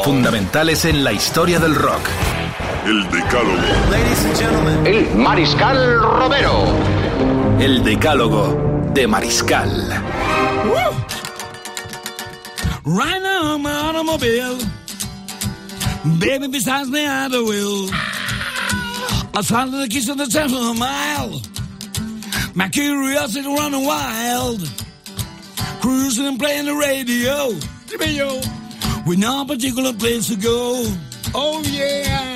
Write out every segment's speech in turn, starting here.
Fundamentales en la historia del rock. El Decálogo. El Mariscal Romero. El decálogo de Mariscal. Right now my automobile. Baby besides me I wheel. I found the keys to the for a mile. My curiosity running wild. Cruising and playing the radio. Radio. With no particular place to go. Oh yeah,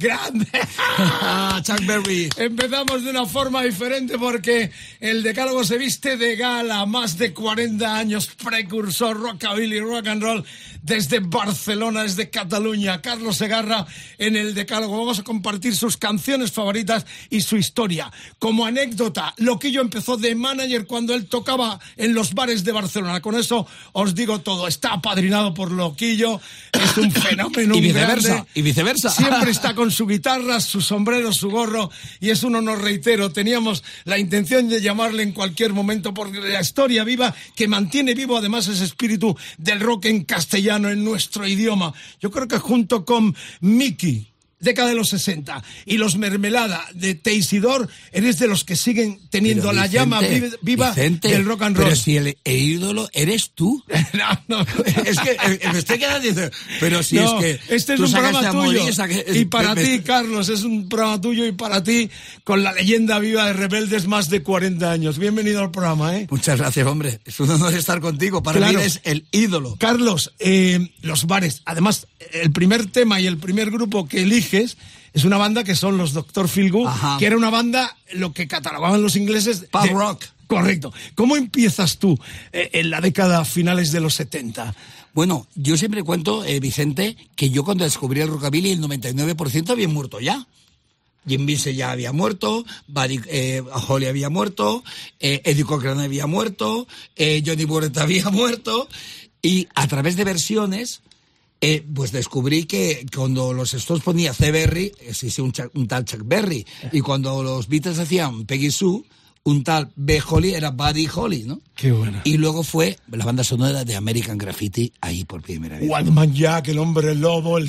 grande. Chuck Berry. Empezamos de una forma diferente porque el Decálogo se viste de gala, más de 40 años precursor rockabilly, rock and roll desde Barcelona, desde Cataluña. Carlos Segarra en el Decálogo. Vamos a compartir sus canciones favoritas y su historia. Como anécdota, Loquillo empezó de manager cuando él tocaba en los bares de Barcelona. Con eso os digo todo. Está apadrinado por Loquillo, es un fenómeno. Y viceversa, grande. y viceversa. Siempre está con su guitarra, su sombrero, su gorro y es un honor, reitero. Teníamos la intención de llamarle en cualquier momento porque la historia viva que mantiene vivo además ese espíritu del rock en castellano, en nuestro idioma. Yo creo que junto con Mickey, década de los 60, y los Mermelada de Teisidor, eres de los que siguen teniendo Pero la Vicente, llama vi- viva Vicente, del rock and roll. Pero si el, el ídolo eres tú. No, no. es que eh, me estoy quedando diciendo, pero si No, es que este es un programa Morir, tuyo. saque- y para me- ti, Carlos, es un programa tuyo y para ti, con la leyenda viva de Rebeldes más de 40 años. Bienvenido al programa, ¿eh? Muchas gracias, hombre. Es un honor estar contigo. Para Claro. mí eres el ídolo. Carlos, eh, los bares. Además, el primer tema y el primer grupo que es una banda que son los Dr. Feelgood, Ajá. que era una banda, lo que catalogaban los ingleses... Pub de- rock. Correcto. ¿Cómo empiezas tú eh, en la década finales de los 70? Bueno, yo siempre cuento, eh, Vicente, que yo cuando descubrí el rockabilly, el 99% había muerto ya. Jim Vince ya había muerto, Buddy eh, Holly había muerto, eh, Eddie Cochran había muerto, eh, Johnny Burrett había muerto, y a través de versiones, eh, pues descubrí que cuando los Stones ponía C. Berry, existía un, un tal Chuck Berry, y cuando los Beatles hacían Peggy Sue, un tal B. Holly era Buddy Holly, ¿no? Qué buena. Y luego fue la banda sonora de American Graffiti ahí por primera vez. Wildman Jack, el hombre lobo, el?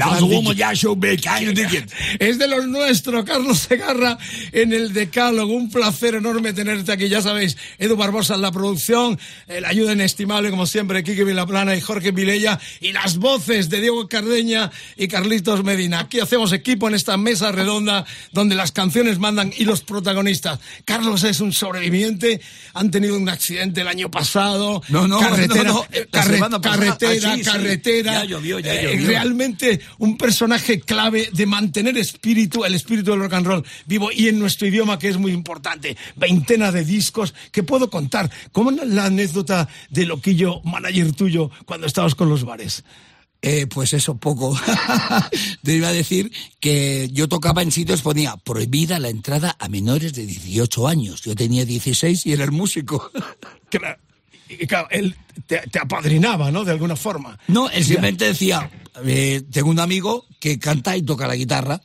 Es de los nuestros, Carlos Segarra en el Decálogo. Un placer enorme tenerte aquí. Ya sabéis, Edu Barbosa en la producción, la ayuda inestimable, como siempre, Quique Vilaplana y Jorge Vilella, y las voces de Diego Cardeña y Carlitos Medina. Aquí hacemos equipo en esta mesa redonda donde las canciones mandan y los protagonistas. Carlos es un sobreviviente, han tenido un accidente el año pasado. No, no, carretera, no, no, eh, carre- semana pasada. carretera, Ah, sí, sí. carretera. Ya llovió, ya Eh, llovió. realmente un personaje clave de mantener espíritu, el espíritu del rock and roll vivo y en nuestro idioma que es muy importante. Veintena de discos que puedo contar. ¿Cómo es la anécdota de Loquillo, manager tuyo, cuando estabas con los bares? Eh, pues eso, poco. Te iba a decir que yo tocaba en sitios, ponía prohibida la entrada a menores de 18 años. Yo tenía 16 y era el músico. Claro, y claro, él te, te apadrinaba, ¿no? De alguna forma. No, él simplemente decía, eh, tengo un amigo que canta y toca la guitarra.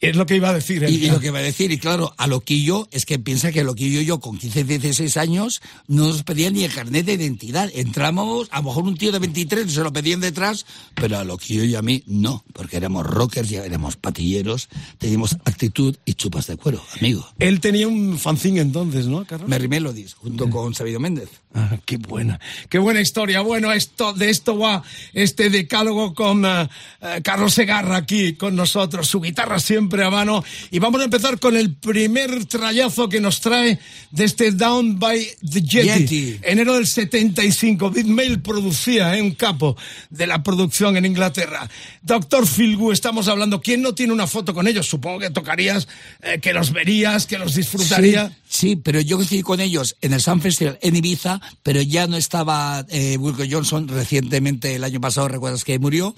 Es lo que iba a decir. Y, y lo que va a decir, y claro, a Loquillo, es que piensa que Loquillo y yo con 15, 16 años no nos pedían ni el carnet de identidad. Entramos, a lo mejor un tío de 23 se lo pedían detrás, pero a Loquillo y a mí no, porque éramos rockers, ya éramos patilleros, teníamos actitud y chupas de cuero, amigo. Él tenía un fanzine entonces, ¿no, Carlos? Merry Melodies, junto con Sabido Méndez. Ah, qué buena, qué buena historia. Bueno, esto, de esto va este decálogo con eh, eh, Carlos Segarra aquí con nosotros, su guitarra siempre a mano. Y vamos a empezar con el primer trayazo que nos trae de este Down by the Jetty. Yeti. Enero del 75. Big Mail producía, ¿eh? un capo de la producción en Inglaterra. Doctor Philgu, estamos hablando. ¿Quién no tiene una foto con ellos? Supongo que tocarías, eh, que los verías, que los disfrutarías. Sí, sí, pero yo coincidí con ellos en el Sun Festival en Ibiza pero ya no estaba eh, Wilco Johnson, recientemente el año pasado, recuerdas que murió,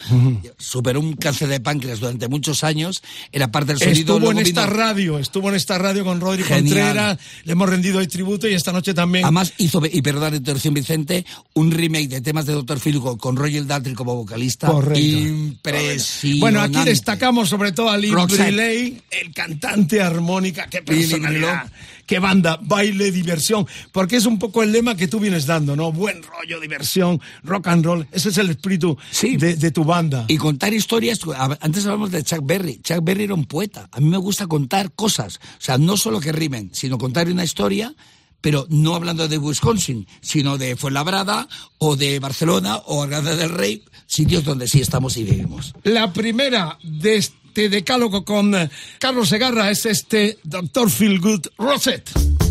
superó un cáncer de páncreas durante muchos años, era parte del sonido. Estuvo en esta vino- radio, estuvo en esta radio con Rodri. Contreras, le hemos rendido hoy tributo y esta noche también. Además hizo, y perdón interrupción Vicente, un remake de temas de Dr. Phil con- Roger Daltrey como vocalista. Correcto. Impresionante. Bueno, aquí destacamos sobre todo a Lee. Briley, el cantante armónica, qué personalidad, qué banda, baile, diversión, porque es un poco el lema que tú vienes dando, ¿no? Buen rollo, diversión, rock and roll, ese es el espíritu Sí. de, de tu banda. Y contar historias. Antes hablamos de Chuck Berry. Chuck Berry era un poeta. A mí me gusta contar cosas. O sea, no solo que rimen, sino contar una historia, pero no hablando de Wisconsin, sino de Fuenlabrada o de Barcelona o Alcázar del Rey, sitios donde sí estamos y vivimos. La primera de este decálogo con eh, Carlos Segarra es este Dr. Feel Good Rosette.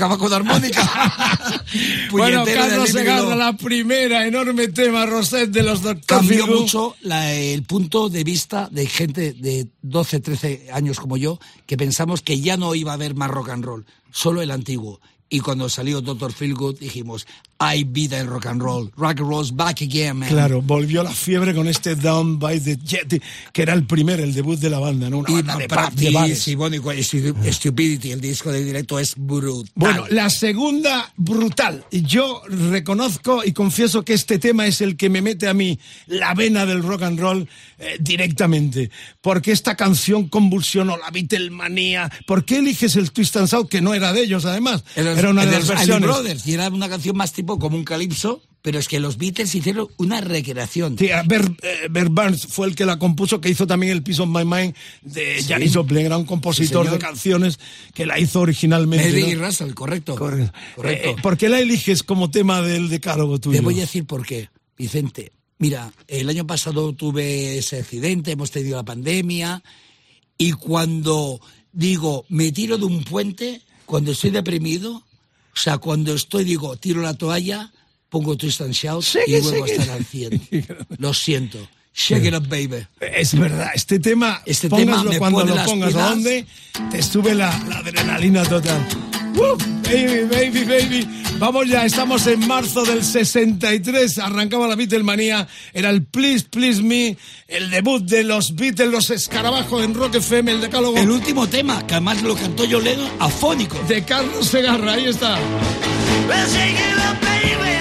Acaba con armónica. Bueno, Carlos Segarra, la primera enorme tema Rosette de los Dr. cambió mucho la- el punto de vista de gente de 12, 13 años como yo, que pensamos que ya no iba a haber más rock and roll, solo el antiguo. Y cuando salió Dr. Feelgood dijimos, hay vida en rock and roll. Rock and roll's back again, man. Claro, volvió la fiebre con este Down by the Jet, que era el primer, el debut de la banda, ¿no? Una Y banda de pub, de Practice, bares. y bueno, y Stupidity, el disco de directo es brutal. Bueno, la segunda, brutal. Yo reconozco y confieso que este tema es el que me mete a mí la vena del rock and roll eh, directamente. Porque esta canción convulsionó la Beatlemanía. ¿Por qué eliges el Twist and Shout, que no era de ellos, además? Era, Era una de las versiones. Brothers, y era una canción más tipo como un calipso, pero es que los Beatles hicieron una recreación. Sí, Bert, eh, Bert Burns fue el que la compuso, que hizo también el Piece of My Mind de Janis Joplin, era un compositor Sí, de canciones que la hizo originalmente. Mary ¿no? Russell, correcto. Correcto. Correcto. Eh, ¿Por qué la eliges como tema del decálogo tuyo? Te voy a decir por qué, Vicente. Mira, el año pasado tuve ese accidente, hemos tenido la pandemia Y cuando digo, me tiro de un puente, cuando estoy deprimido, o sea, cuando estoy, digo, tiro la toalla, pongo and Shout y vuelvo a estar al 100. Lo siento. Shake it up, baby. Es verdad, este tema, Este póngaslo tema me cuando pone lo las pongas, ¿a dónde? Te sube la, la adrenalina total. ¡Uh! baby, baby, baby. Vamos ya, estamos en marzo del 63, arrancaba la Beatlemanía, era el Please, Please Me, el debut de los Beatles, los escarabajos en Rock FM, el decálogo El último tema, que además lo cantó Lennon afónico. de Carlos Segarra, ahí está. Well, shake it up, baby,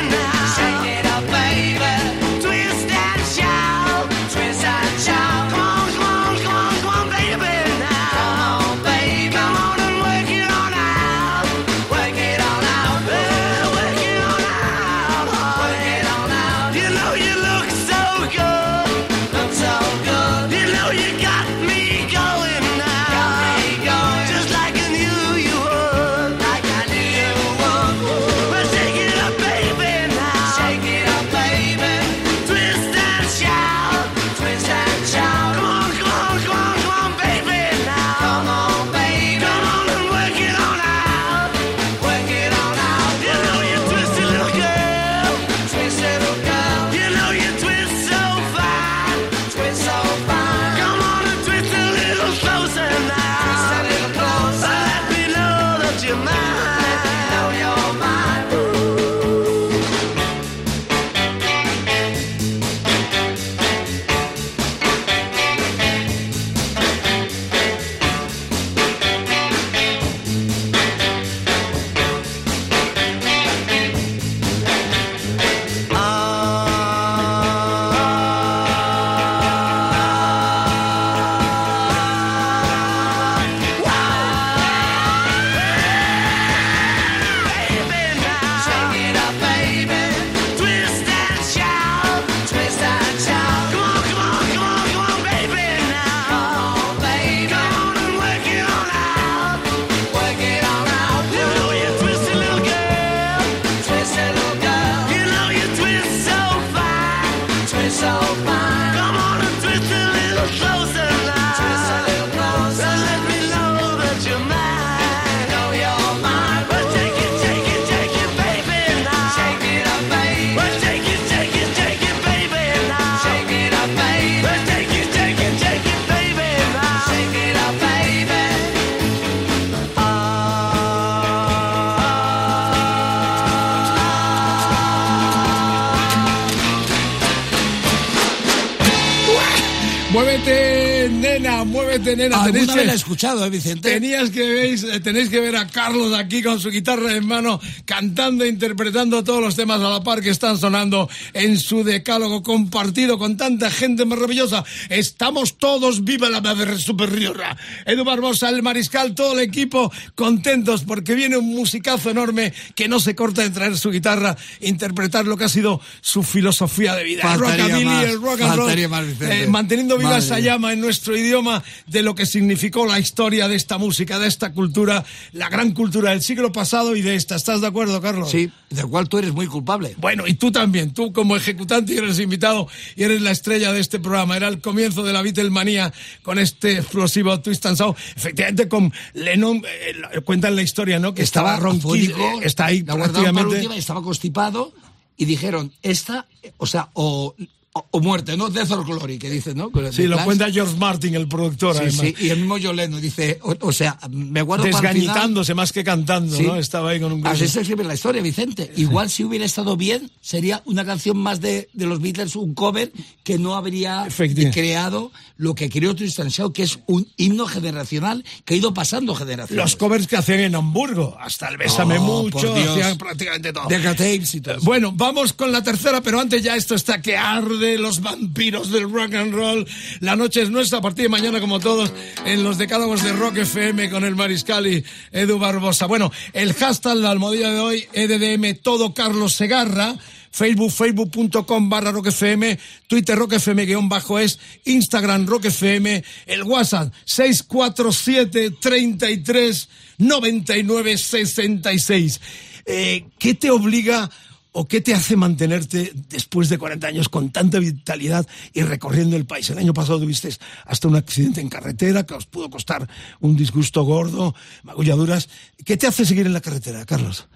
la escuchado, ¿eh, Vicente? Tenías que veis, eh, tenéis que ver a Carlos aquí con su guitarra en mano, cantando, e interpretando todos los temas a la par que están sonando en su decálogo compartido con tanta gente maravillosa. Estamos todos, viva la madre superiora. Edu Barbosa, el mariscal, todo el equipo contentos porque viene un musicazo enorme que no se corta en traer su guitarra, interpretar lo que ha sido su filosofía de vida. El Faltaría rockabilly, más, el rock and roll, más, eh, manteniendo viva Madre esa llama en nuestro idioma de lo que significó la historia de esta música, de esta cultura, la gran cultura del siglo pasado y de esta. ¿Estás de acuerdo, Carlos? Sí, del cual tú eres muy culpable. Bueno, y tú también, tú como ejecutante y eres invitado y eres la estrella de este programa. Era el comienzo de la Beatlemanía con este explosivo Twist and Shout. Efectivamente, con Lennon, eh, cuentan la historia, ¿no? Que estaba, ronquísimo, afónico, eh, está ahí la prácticamente. última estaba constipado y dijeron, esta, o sea, o, o, o muerte, ¿no? Death or Glory, que dicen, ¿no? Con- Sí, lo Clash. cuenta George Martin, el productor, Sí, además. sí, y el mismo John Lennon dice, o, o sea, me guardo. Desgañitándose más que cantando, Sí. ¿no? Estaba ahí con un Así se escribe la historia, Vicente. Igual si hubiera estado bien, sería una canción más de, de los Beatles, un cover que no habría creado lo que creó Tristan Shaw, que es un himno generacional que ha ido pasando generaciones. Los covers que hacían en Hamburgo, hasta el Bésame Oh, Mucho, hacían prácticamente todo. Decca Tapes y todo eso. Bueno, vamos con la tercera, pero antes ya esto está que arde los vampiros del rock and roll. La noche es nuestra, a partir de mañana, como todos, en los decálogos de Rock FM con el Mariscal y Edu Barbosa. Bueno, el hashtag, la almohadilla de hoy, EDDM Todo Carlos Segarra. Facebook, facebook.com barra roquefm, Twitter roquefm guion bajo es, Instagram roquefm, el WhatsApp 647 33 99 66. Eh, ¿Qué te obliga o qué te hace mantenerte después de 40 años con tanta vitalidad y recorriendo el país? El año pasado tuviste hasta un accidente en carretera que os pudo costar un disgusto gordo, magulladuras. ¿Qué te hace seguir en la carretera, Carlos?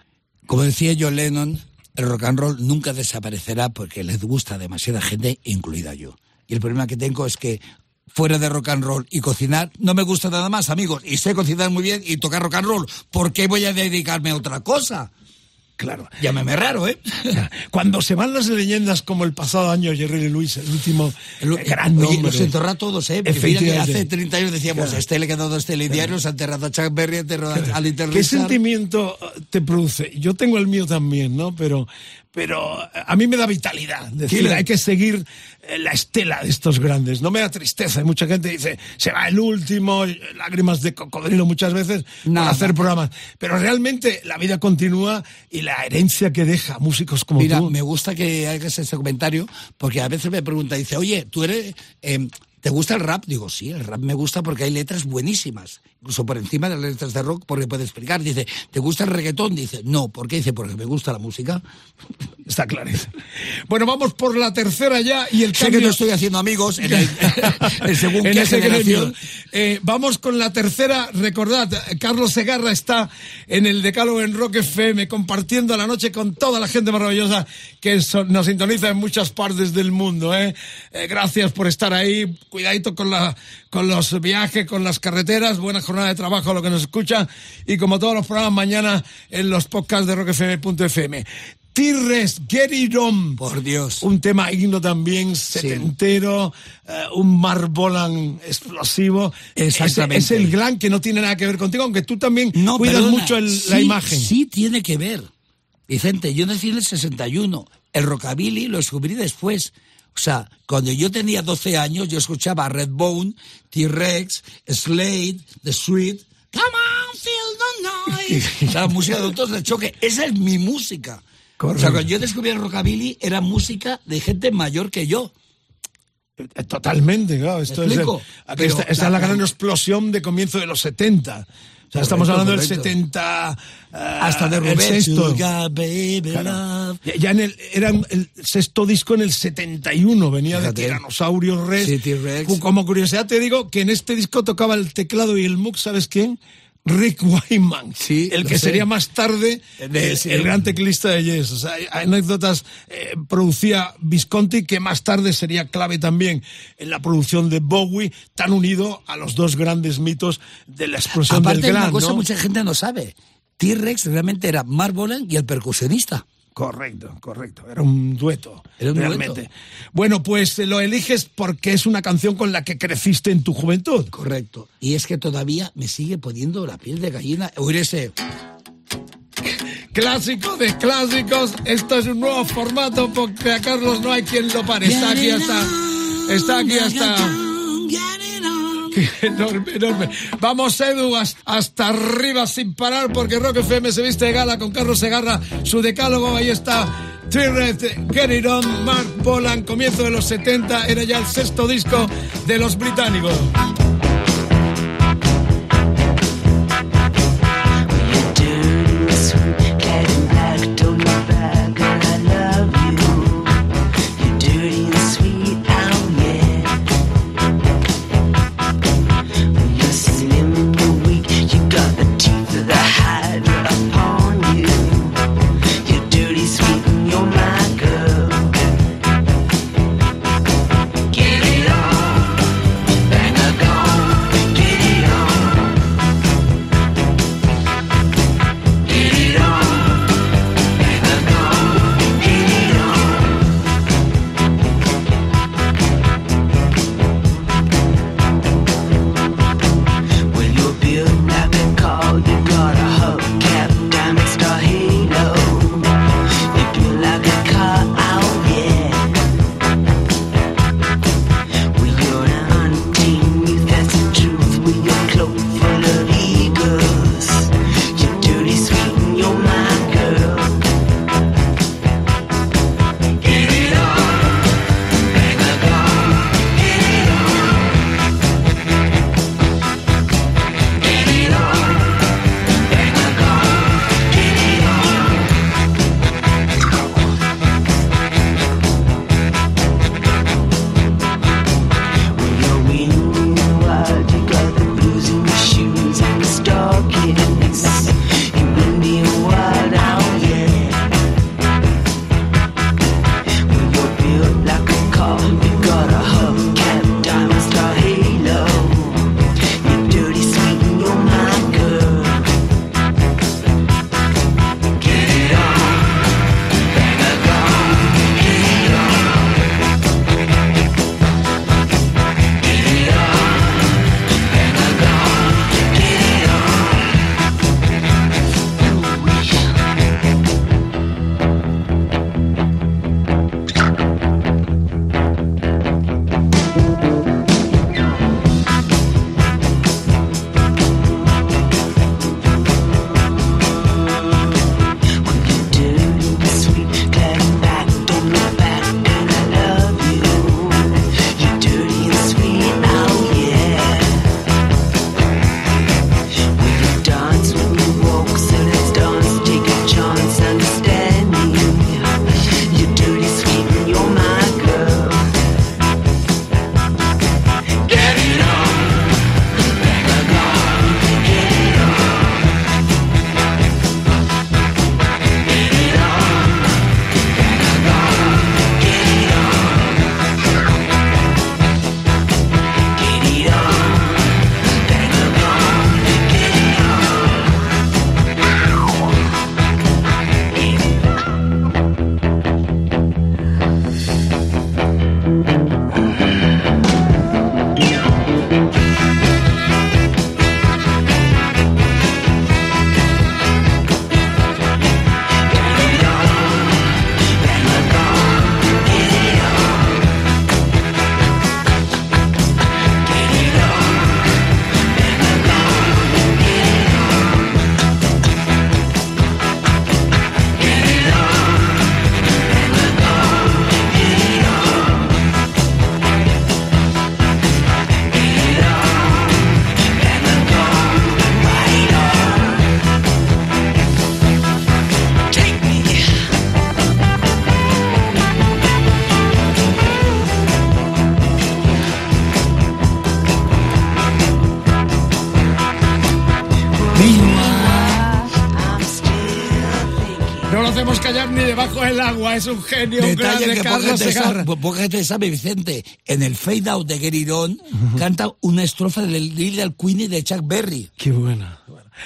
Como decía John Lennon, el rock and roll nunca desaparecerá porque les gusta a demasiada gente, incluida yo. Y el problema que tengo es que fuera de rock and roll y cocinar, no me gusta nada más, amigos. Y sé cocinar muy bien y tocar rock and roll. ¿Por qué voy a dedicarme a otra cosa? Claro. Llámeme raro, ¿eh? Cuando se van las leyendas como el pasado año Jerry Lewis, el último El- gran Oye, nombre. los enterró a todos, ¿eh? Mira hace 30 años decíamos, Claro. a este le quedó dos telediarios, ha enterrado a Chuck Berry, ha enterrado a Little ¿Qué sentimiento te produce? Yo tengo el mío también, ¿no? Pero, pero a mí me da vitalidad. Decir, hay que seguir eh, la estela de estos grandes. No me da tristeza. Hay mucha gente que dice, se va el último, y lágrimas de cocodrilo muchas veces, Nada. para hacer programas. Pero realmente la vida continúa y la herencia que deja músicos como Mira, tú. me gusta que hagas ese comentario, porque a veces me pregunta, dice, oye, ¿tú eres, eh, ¿te gusta el rap? Digo, sí, el rap me gusta porque hay letras buenísimas, incluso por encima de las letras de rock, porque puede explicar. Dice, ¿te gusta el reggaetón? Dice, no, ¿por qué? Dice, porque me gusta la música. Está claro. Bueno, vamos por la tercera ya y el Sé cambio... que no estoy haciendo amigos en, el, en según en qué generación. Eh, vamos con la tercera. Recordad, Carlos Segarra está en el Decálogo en Rock FM compartiendo la noche con toda la gente maravillosa que so- nos sintoniza en muchas partes del mundo. ¿eh? Eh, gracias por estar ahí. Cuidadito con, la, con los viajes, con las carreteras. Buena jornada de trabajo a lo que nos escucha. Y como todos los programas, mañana en los podcasts de rockfm.fm. Tirres, On. Por Dios. Un tema himno también, setentero, eh, un marbolan explosivo. Exactamente. Es, es el glam que no tiene nada que ver contigo, aunque tú también No, cuidas perdona, mucho el- sí, la imagen. Sí tiene que ver. Vicente, yo nací en el 61. El rockabilly lo descubrí después. O sea, cuando yo tenía 12 años, yo escuchaba Redbone, T-Rex, Slade, The Sweet. Come on, feel the noise. La música de autos de choque. Esa es mi música. O sea, Correcto. cuando yo descubrí el rockabilly, era música de gente mayor que yo. Eh, Totalmente, claro. Esto ¿Me es el- aquí Pero está, está la- la gran la- explosión de comienzo de los 70. Sea, estamos hablando del correcto. 70. eh, Hasta de el Rubén. sexto. Claro. Ya- Ya en el, era el sexto disco en el 71, venía Fíjate. de Tiranosaurio Rex. Como curiosidad te digo que en este disco tocaba el teclado y el mux, ¿sabes quién? Rick Wyman, Sí, el que sería más tarde De- el, sí. el gran teclista de Yes. O sea, anécdotas eh, producía Visconti que más tarde sería clave también en la producción de Bowie, tan unido a los dos grandes mitos de la explosión Aparte, del una glam, cosa ¿no? mucha gente no sabe. T-Rex realmente era Mark Bolan y el percusionista. Correcto, correcto. Era un dueto. Era un realmente. dueto. Bueno, pues eh, lo eliges porque es una canción con la que creciste en tu juventud. Correcto. Y es que todavía me sigue poniendo la piel de gallina oír ese... Clásico de clásicos. Esto es un nuevo formato porque a Carlos no hay quien lo pare. Está aquí hasta. Está aquí hasta. Enorme, enorme. Vamos, Edu, has- hasta arriba sin parar porque Rock FM se viste de gala con Carlos Segarra, su decálogo. Ahí está. T-Rex, Get It On, Mark Bolan, comienzo de los 70, era ya el sexto disco de los británicos. Agua. Es un genio, un grande que Carlos Segarra. poca gente sabe, Vicente. En el Fade Out de Gary Don canta una estrofa del Little Queenie de Chuck Berry. Qué buena.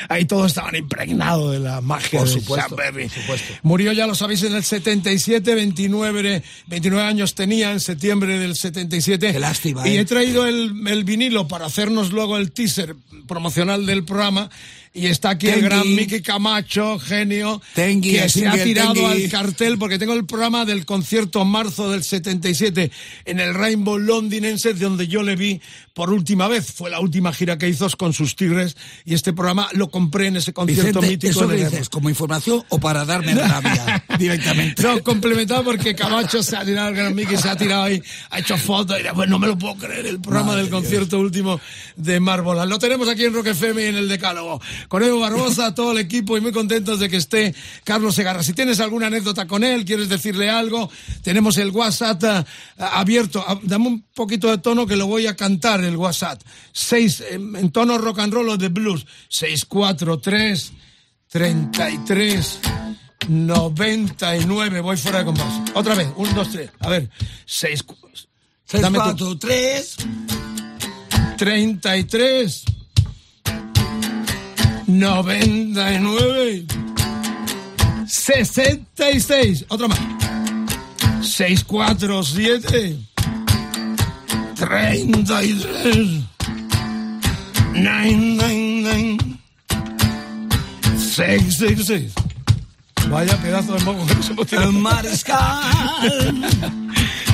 Ahí todos estaban impregnados de la magia Por de supuesto, Chuck Berry. por supuesto. Murió, ya lo sabéis, en el 77, 29, 29 años tenía en septiembre del 77. Qué lástima, Y ¿eh? he traído el, el vinilo para hacernos luego el teaser promocional del programa. Y está aquí el gran Miki Camacho, genio, que se ha tirado al cartel porque tengo el programa del concierto marzo del 77 en el Rainbow Londinense donde yo le vi por última vez. Fue la última gira que hizo con sus Tigres y este programa lo compré en ese concierto Vicente, mítico. ¿eso de dices? ¿Como información o para darme rabia directamente? No, complementado porque Camacho se ha tirado, el gran Miki se ha tirado ahí, ha hecho fotos y pues no me lo puedo creer, el programa Madre del Dios. concierto último de Márbola. Lo tenemos aquí en Rock FM y en el Decálogo. Con Evo Barbosa, todo el equipo y muy contentos de que esté Carlos Segarra. Si tienes alguna anécdota con él, quieres decirle algo, tenemos el WhatsApp ah, abierto. Ah, Dame un poquito de tono que lo voy a cantar, el WhatsApp. Seis, en, en tono rock and roll o de blues. 643 33 99. Voy fuera de compás. Otra vez. Un, dos, tres. A ver. Seis. cu- Seis, Dame tu- cuatro, tres. 33 99 66 otra más 647 33 999 666 Vaya pedazo de moco que se hemos tirado. Mariscal.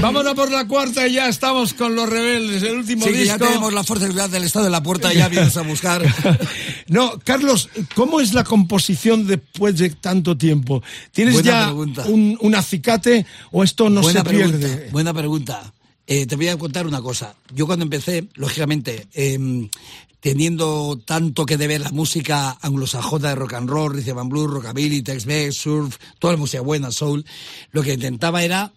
Vámonos por la cuarta y ya estamos con los rebeldes. El último Sí, que ya disco. tenemos la fuerza del Estado en la puerta ya vienes a buscar. No, Carlos, ¿cómo es la composición después de tanto tiempo? ¿Tienes Buena ya un, un acicate o esto no buena se pregunta, pierde? Buena pregunta. Eh, te voy a contar una cosa. Yo cuando empecé, lógicamente, em, teniendo tanto que deber la música anglosajona de rock and roll, rhythm and blues, rockabilly, Tex-Mex, surf, toda la música buena, soul, lo que intentaba era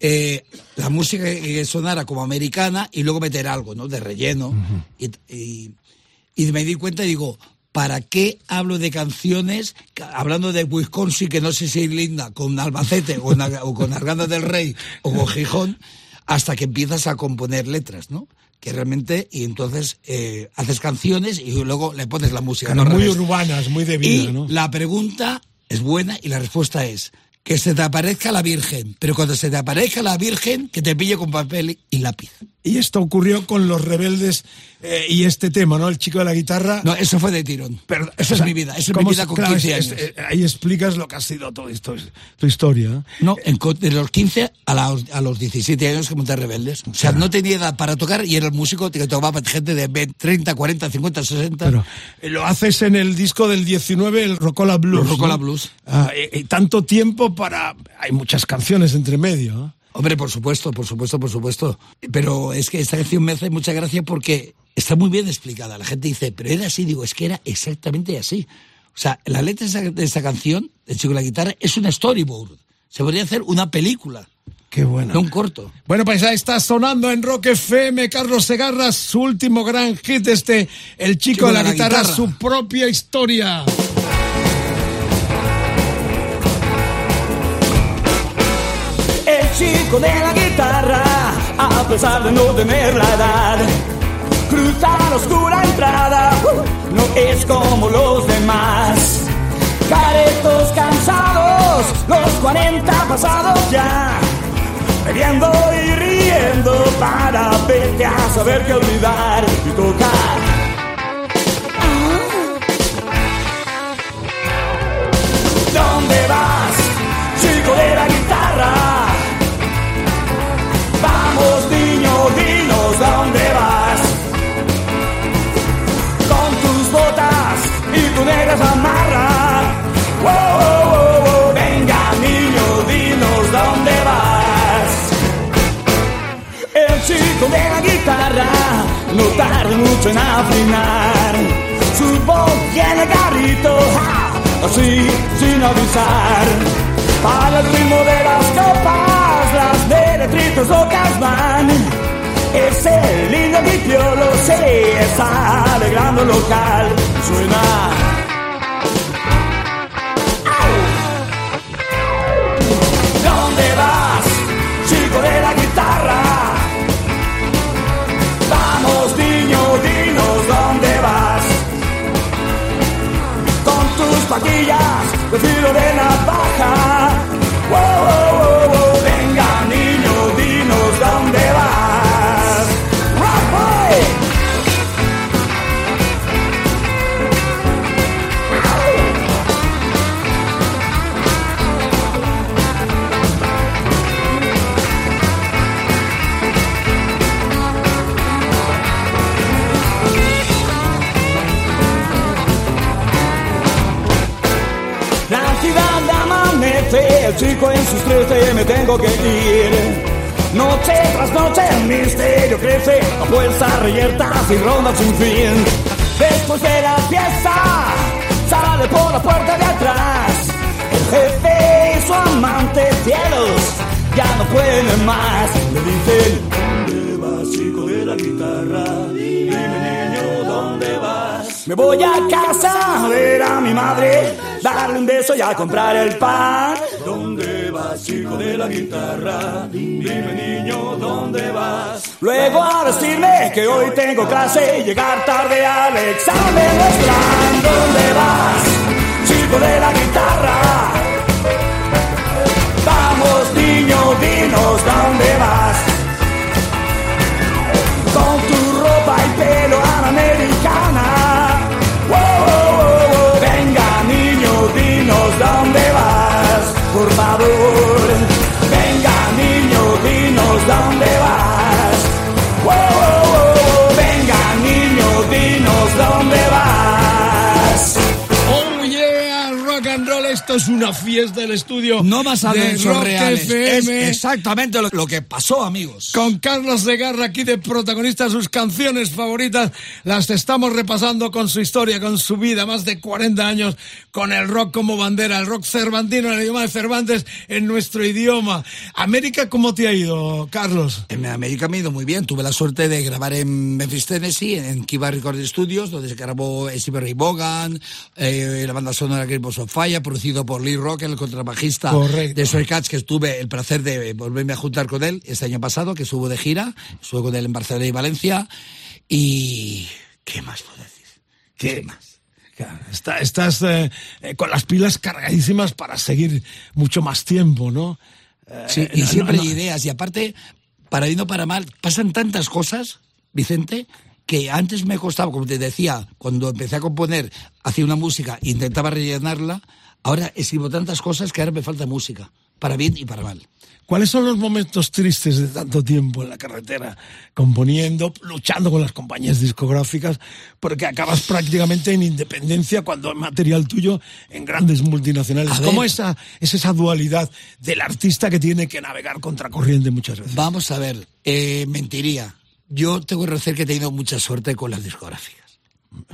eh, la música que sonara como americana y luego meter algo, ¿no? De relleno. y, y- y me di cuenta y digo, ¿para qué hablo de canciones, ca- hablando de Wisconsin, que no sé si es linda, con Albacete o, o con Arganda del Rey o con Gijón, hasta que empiezas a componer letras, ¿no? Que realmente, y entonces eh, haces canciones y luego le pones la música. No muy urbanas, muy de vida, Y ¿no? la pregunta es buena y la respuesta es que se te aparezca la Virgen, pero cuando se te aparezca la Virgen, que te pille con papel y lápiz. Y esto ocurrió con los rebeldes eh, y este tema, ¿no? El chico de la guitarra. No, eso fue de tirón. Pero, Esa o es mi vida, esa es mi ¿cómo vida con claro, 15 es- años. es- eh, ahí explicas lo que ha sido todo esto, tu historia. ¿eh? No, en de los 15 a, la- a los 17 años que monté Rebeldes. O sea, no tenía edad para tocar y era el músico que tocaba gente de 20, 30, 40, 50, 60. Pero eh, lo haces en el disco del 19, el Rocola Blues. Los Rocola ¿no? Blues. Ah, y, y tanto tiempo para. Hay muchas canciones entre medio. ¿no? Hombre, por supuesto, por supuesto, por supuesto. Pero es que esta canción me hace mucha gracia porque está muy bien explicada. La gente dice, pero era así. Digo, es que era exactamente así. O sea, la letra de de esa canción, El chico de la guitarra, es una storyboard. Se podría hacer una película, Qué bueno. no un corto. Bueno, pues ahí está sonando en Rock FM Carlos Segarra, su último gran hit, este, El chico, de la, guitarra, su propia historia. De la guitarra, a pesar de no tener la edad, cruza la oscura entrada, no es como los demás. Caretos cansados, los 40 pasados ya, bebiendo y riendo para verte a saber qué olvidar y tocar. ¿Dónde vas, chico de la guitarra? Oh, oh, oh, Venga, niño, dinos dónde vas. El chico de la guitarra no tarda mucho en afinar. Su voz tiene garrito, ¡ja! así sin avisar. Para el ritmo de las copas, las meretritos locas van. Es el lindo pipiolo, se está alegrando el local. Suena. Rodillas de filo de navaja. Chico en sus trece, me tengo que ir. Noche tras noche el misterio crece, a fuerza reyertas y rondas sin fin. Después de la fiesta, sale por la puerta de atrás. El jefe y su amante cielos ya no pueden más. Le dicen, ¿dónde vas, chico de la guitarra? Dime. Me voy a casa a ver a mi madre, darle un beso y a comprar el pan. ¿Dónde vas, chico de la guitarra? Dime, niño, ¿dónde vas? Luego a decirme que hoy tengo clase y llegar tarde al examen. No es plan, ¿dónde vas, chico de la guitarra? Vamos, niño, dinos dónde vas. Con tu ropa y pelo dinos dónde vas. Por favor. Venga, niño, dinos dónde vas. Esto es una fiesta del estudio. No basado en Rock reales. FM. Es exactamente lo, lo que pasó, amigos. Con Carlos Segarra aquí de protagonista, sus canciones favoritas las estamos repasando con su historia, con su vida, más de 40 años con el rock como bandera, el rock cervantino en el idioma de Cervantes, en nuestro idioma. América, ¿cómo te ha ido, Carlos? En América me ha ido muy bien. Tuve la suerte de grabar en Memphis, Tennessee, en Kiva Record Studios, donde se grabó Steve Ray Vaughan, eh, la banda sonora Balls of Fire, producido por Lee Rock, el contrabajista Correcto. de Soy Cats, que tuve el placer de volverme a juntar con él este año pasado, que estuvo de gira. Estuve con él en Barcelona y Valencia. Y... ¿Qué más puedo decir? ¿Qué, más? Claro, está- estás eh, eh, con las pilas cargadísimas para seguir mucho más tiempo, ¿no? Eh, Sí, y no, siempre no, hay no. ideas. Y aparte, para bien o para mal, pasan tantas cosas, Vicente, que antes me costaba, como te decía, cuando empecé a componer, hacía una música, intentaba rellenarla. Ahora escribo tantas cosas que ahora me falta música, para bien y para mal. ¿Cuáles son los momentos tristes de tanto tiempo en la carretera, componiendo, luchando con las compañías discográficas, porque acabas prácticamente en independencia cuando hay material tuyo en grandes multinacionales? ¿Cómo esa, es esa dualidad del artista que tiene que navegar contracorriente muchas veces? Vamos a ver, eh, mentiría. Yo tengo que reconocer que he tenido mucha suerte con las discográficas.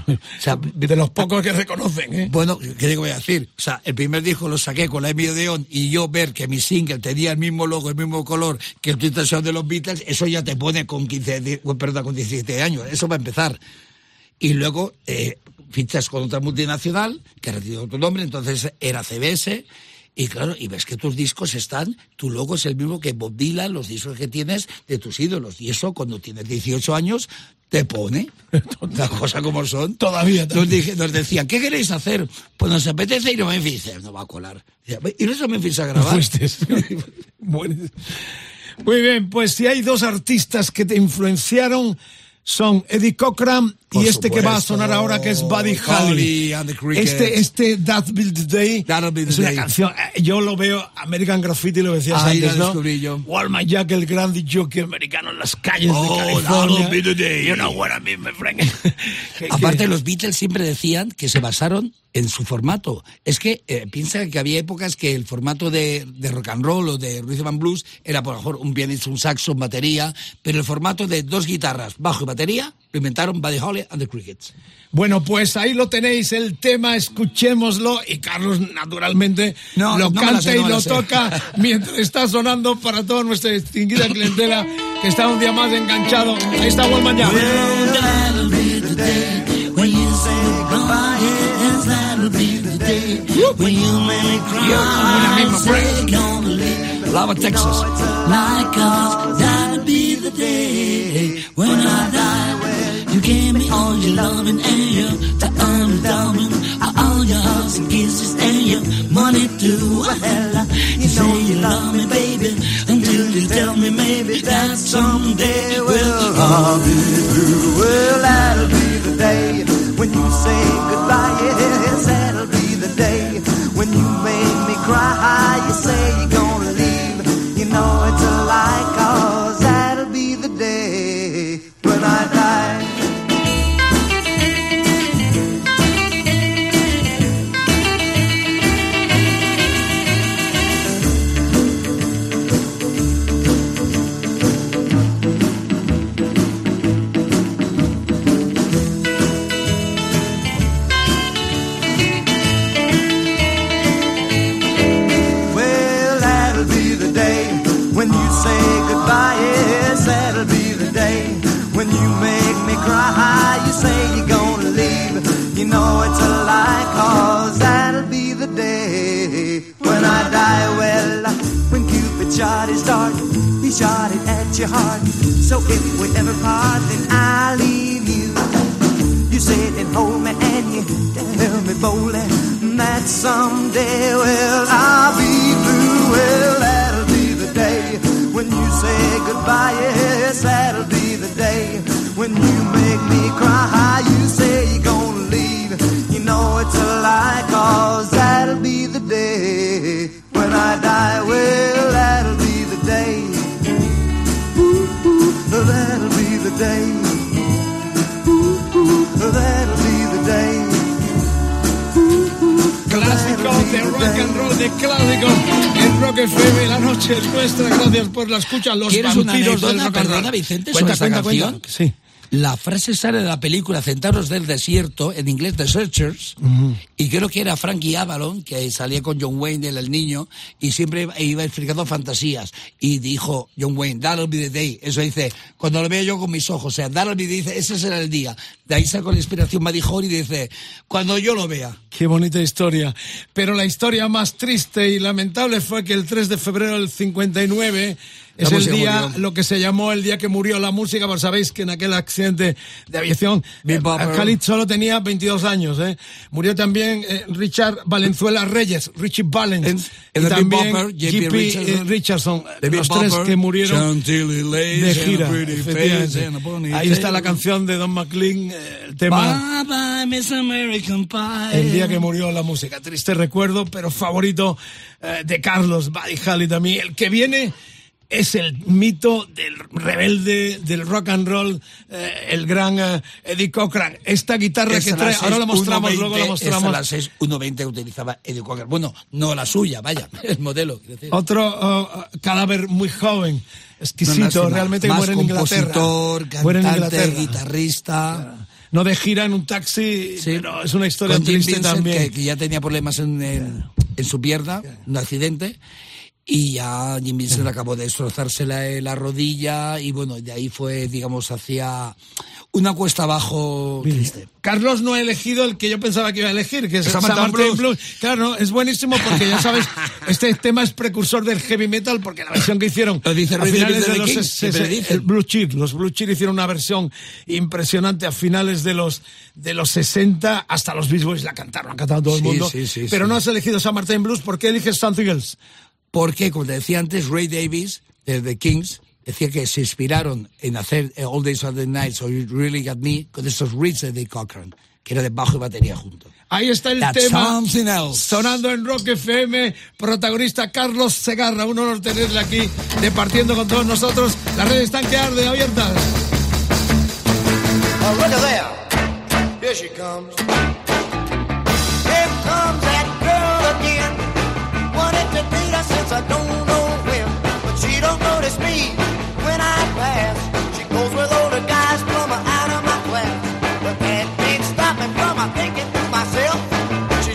O sea, De los pocos que reconocen, ¿eh? Bueno, ¿qué voy a decir? O sea, el primer disco lo saqué con la Emi Odeon y yo ver que mi single tenía el mismo logo, el mismo color que el Twitter de los Beatles, eso ya te pone con 15, di- perdón, con 17 años. Eso va a empezar. Y luego eh, fichas con otra multinacional que recibió tu nombre, entonces era CBS. Y claro, y ves que tus discos están, tu logo es el mismo que Bob Dylan, los discos que tienes de tus ídolos. Y eso cuando tienes 18 años te pone las cosas como son. Todavía, Nos, dije- nos decían, ¿qué queréis hacer? Pues nos apetece ir a Memphis. Dice, No va a colar. ¿Y no es a Memphis a grabar? Muy bien, pues si hay dos artistas que te influenciaron, son Eddie Cochran Por y este que va a supuesto. sonar ahora que es Buddy Holly. Este, este That Be the Day That'll Be the es una Day. canción, eh, yo lo veo, American Graffiti lo decías Ahí antes, ¿no? descubrí yo. Walmart Jack, el grande jockey americano en las calles Oh, de California. that'll be the day. You know what I mean, my friend. Aparte, los Beatles siempre decían que se basaron en su formato. Es que eh, piensa que había épocas que el formato de, de rock and roll o de rhythm and blues era, por lo mejor, un pianista, un saxo, batería, pero el formato de dos guitarras, bajo y batería, lo inventaron Buddy Holly and the Crickets. Bueno, pues ahí lo tenéis, el tema, escuchémoslo y Carlos naturalmente No, lo no canta sé, no y lo sé. toca mientras está sonando para toda nuestra distinguida clientela que está un día más enganchado. Ahí está Walman ya. Una misma break. Lava, Texas. Like us, that'll be the day when I die. You gave me all your loving and your diamond, diamond, all your hugs and kisses and your money too. Well, you say you love me, baby, until you tell me maybe that someday will I'll be through. Well, that'll be the day when you say goodbye. Yes, that'll be the day when you make me cry. You say you're gonna leave. You know it's a lie, he shot it at your heart. So if we ever part, then I'll leave you. You sit and hold me and you tell me boldly that someday, well, I'll be through. Well, that'll be the day when you say goodbye. Yes, that'll be the day when you make me cry. You say you're gonna leave. You know it's a lie, cause that'll be Clásico de rock and roll, de clásico en Rock FM. La noche es nuestra. Gracias por la escucha. Los ¿Quieres una vampiros del rock and roll. Vicente, sobre esta canción. Sí. La frase sale de la película Centauros del Desierto, en inglés The Searchers, y creo que era Frankie Avalon, que salía con John Wayne, él, el niño, y siempre iba explicando fantasías. Y dijo John Wayne, that'll be the day. Eso dice, cuando lo veo yo con mis ojos, o sea, that'll be, dice, ese será el día. De ahí sacó la inspiración Madijor y dice, cuando yo lo vea. Qué bonita historia. Pero la historia más triste y lamentable fue que el 3 de febrero del 59 La es el día, murió. lo que se llamó el día que murió la música, pues sabéis que en aquel accidente de aviación, eh. Khalid solo tenía 22 años, ¿eh? Murió también eh, Richard Valenzuela Reyes, Richie Valens, En- y también Bopper, J.P. J.P. Richardson. Richardson, los tres Bopper, que murieron de gira. Ahí está la canción de Don McLean, eh, el tema... Bye bye, Miss American Pie. El día que murió la música. Triste recuerdo, pero favorito eh, de Carlos Buddy Holly también. El que viene es el mito del rebelde del rock and roll, eh, el gran eh, Eddie Cochran. Esta guitarra que trae, ahora la 6, mostramos, 1.20, luego la mostramos. las 6, 1.20 que utilizaba Eddie Cocker. Bueno, no la suya, vaya, el modelo. Otro eh, cadáver muy joven, exquisito, realmente que muere en Inglaterra. compositor, Muere en cantante, Inglaterra. guitarrista. No de gira en un taxi, Sí. pero es una historia Con Jim triste Vincent, también. Que, que ya tenía problemas en, en- en su pierna, un accidente. Y ya Jim Vincent acabó de destrozarse la, la rodilla y bueno, de ahí fue, digamos, hacia una cuesta abajo triste. Carlos no ha elegido el que yo pensaba que iba a elegir, que es Samantha Samantha Blues. Blues. Claro, ¿no? es buenísimo porque ya sabes, este tema es precursor del heavy metal porque la versión que hicieron Lo dice a finales de de los siempre ses- dicen. el Blue Cheer, los Blue Cheer hicieron una versión impresionante a finales de los de los 60 hasta los Beach Boys la cantaron, ha cantado todo el Sí, mundo. sí, sí, pero no has elegido San Martin Blues, ¿por qué eliges Something Else? Porque, como te decía antes, Ray Davis, de The Kings, decía que se inspiraron en hacer eh, All Days of the Night, So You Really Got Me, con estos riffs de Cochran, que era de bajo y batería juntos. Ahí está el That's tema something else. sonando en Rock FM, protagonista Carlos Segarra, un honor tenerle aquí, departiendo con todos nosotros. Las redes están que arden abiertas. Oh, look at there. Here she comes.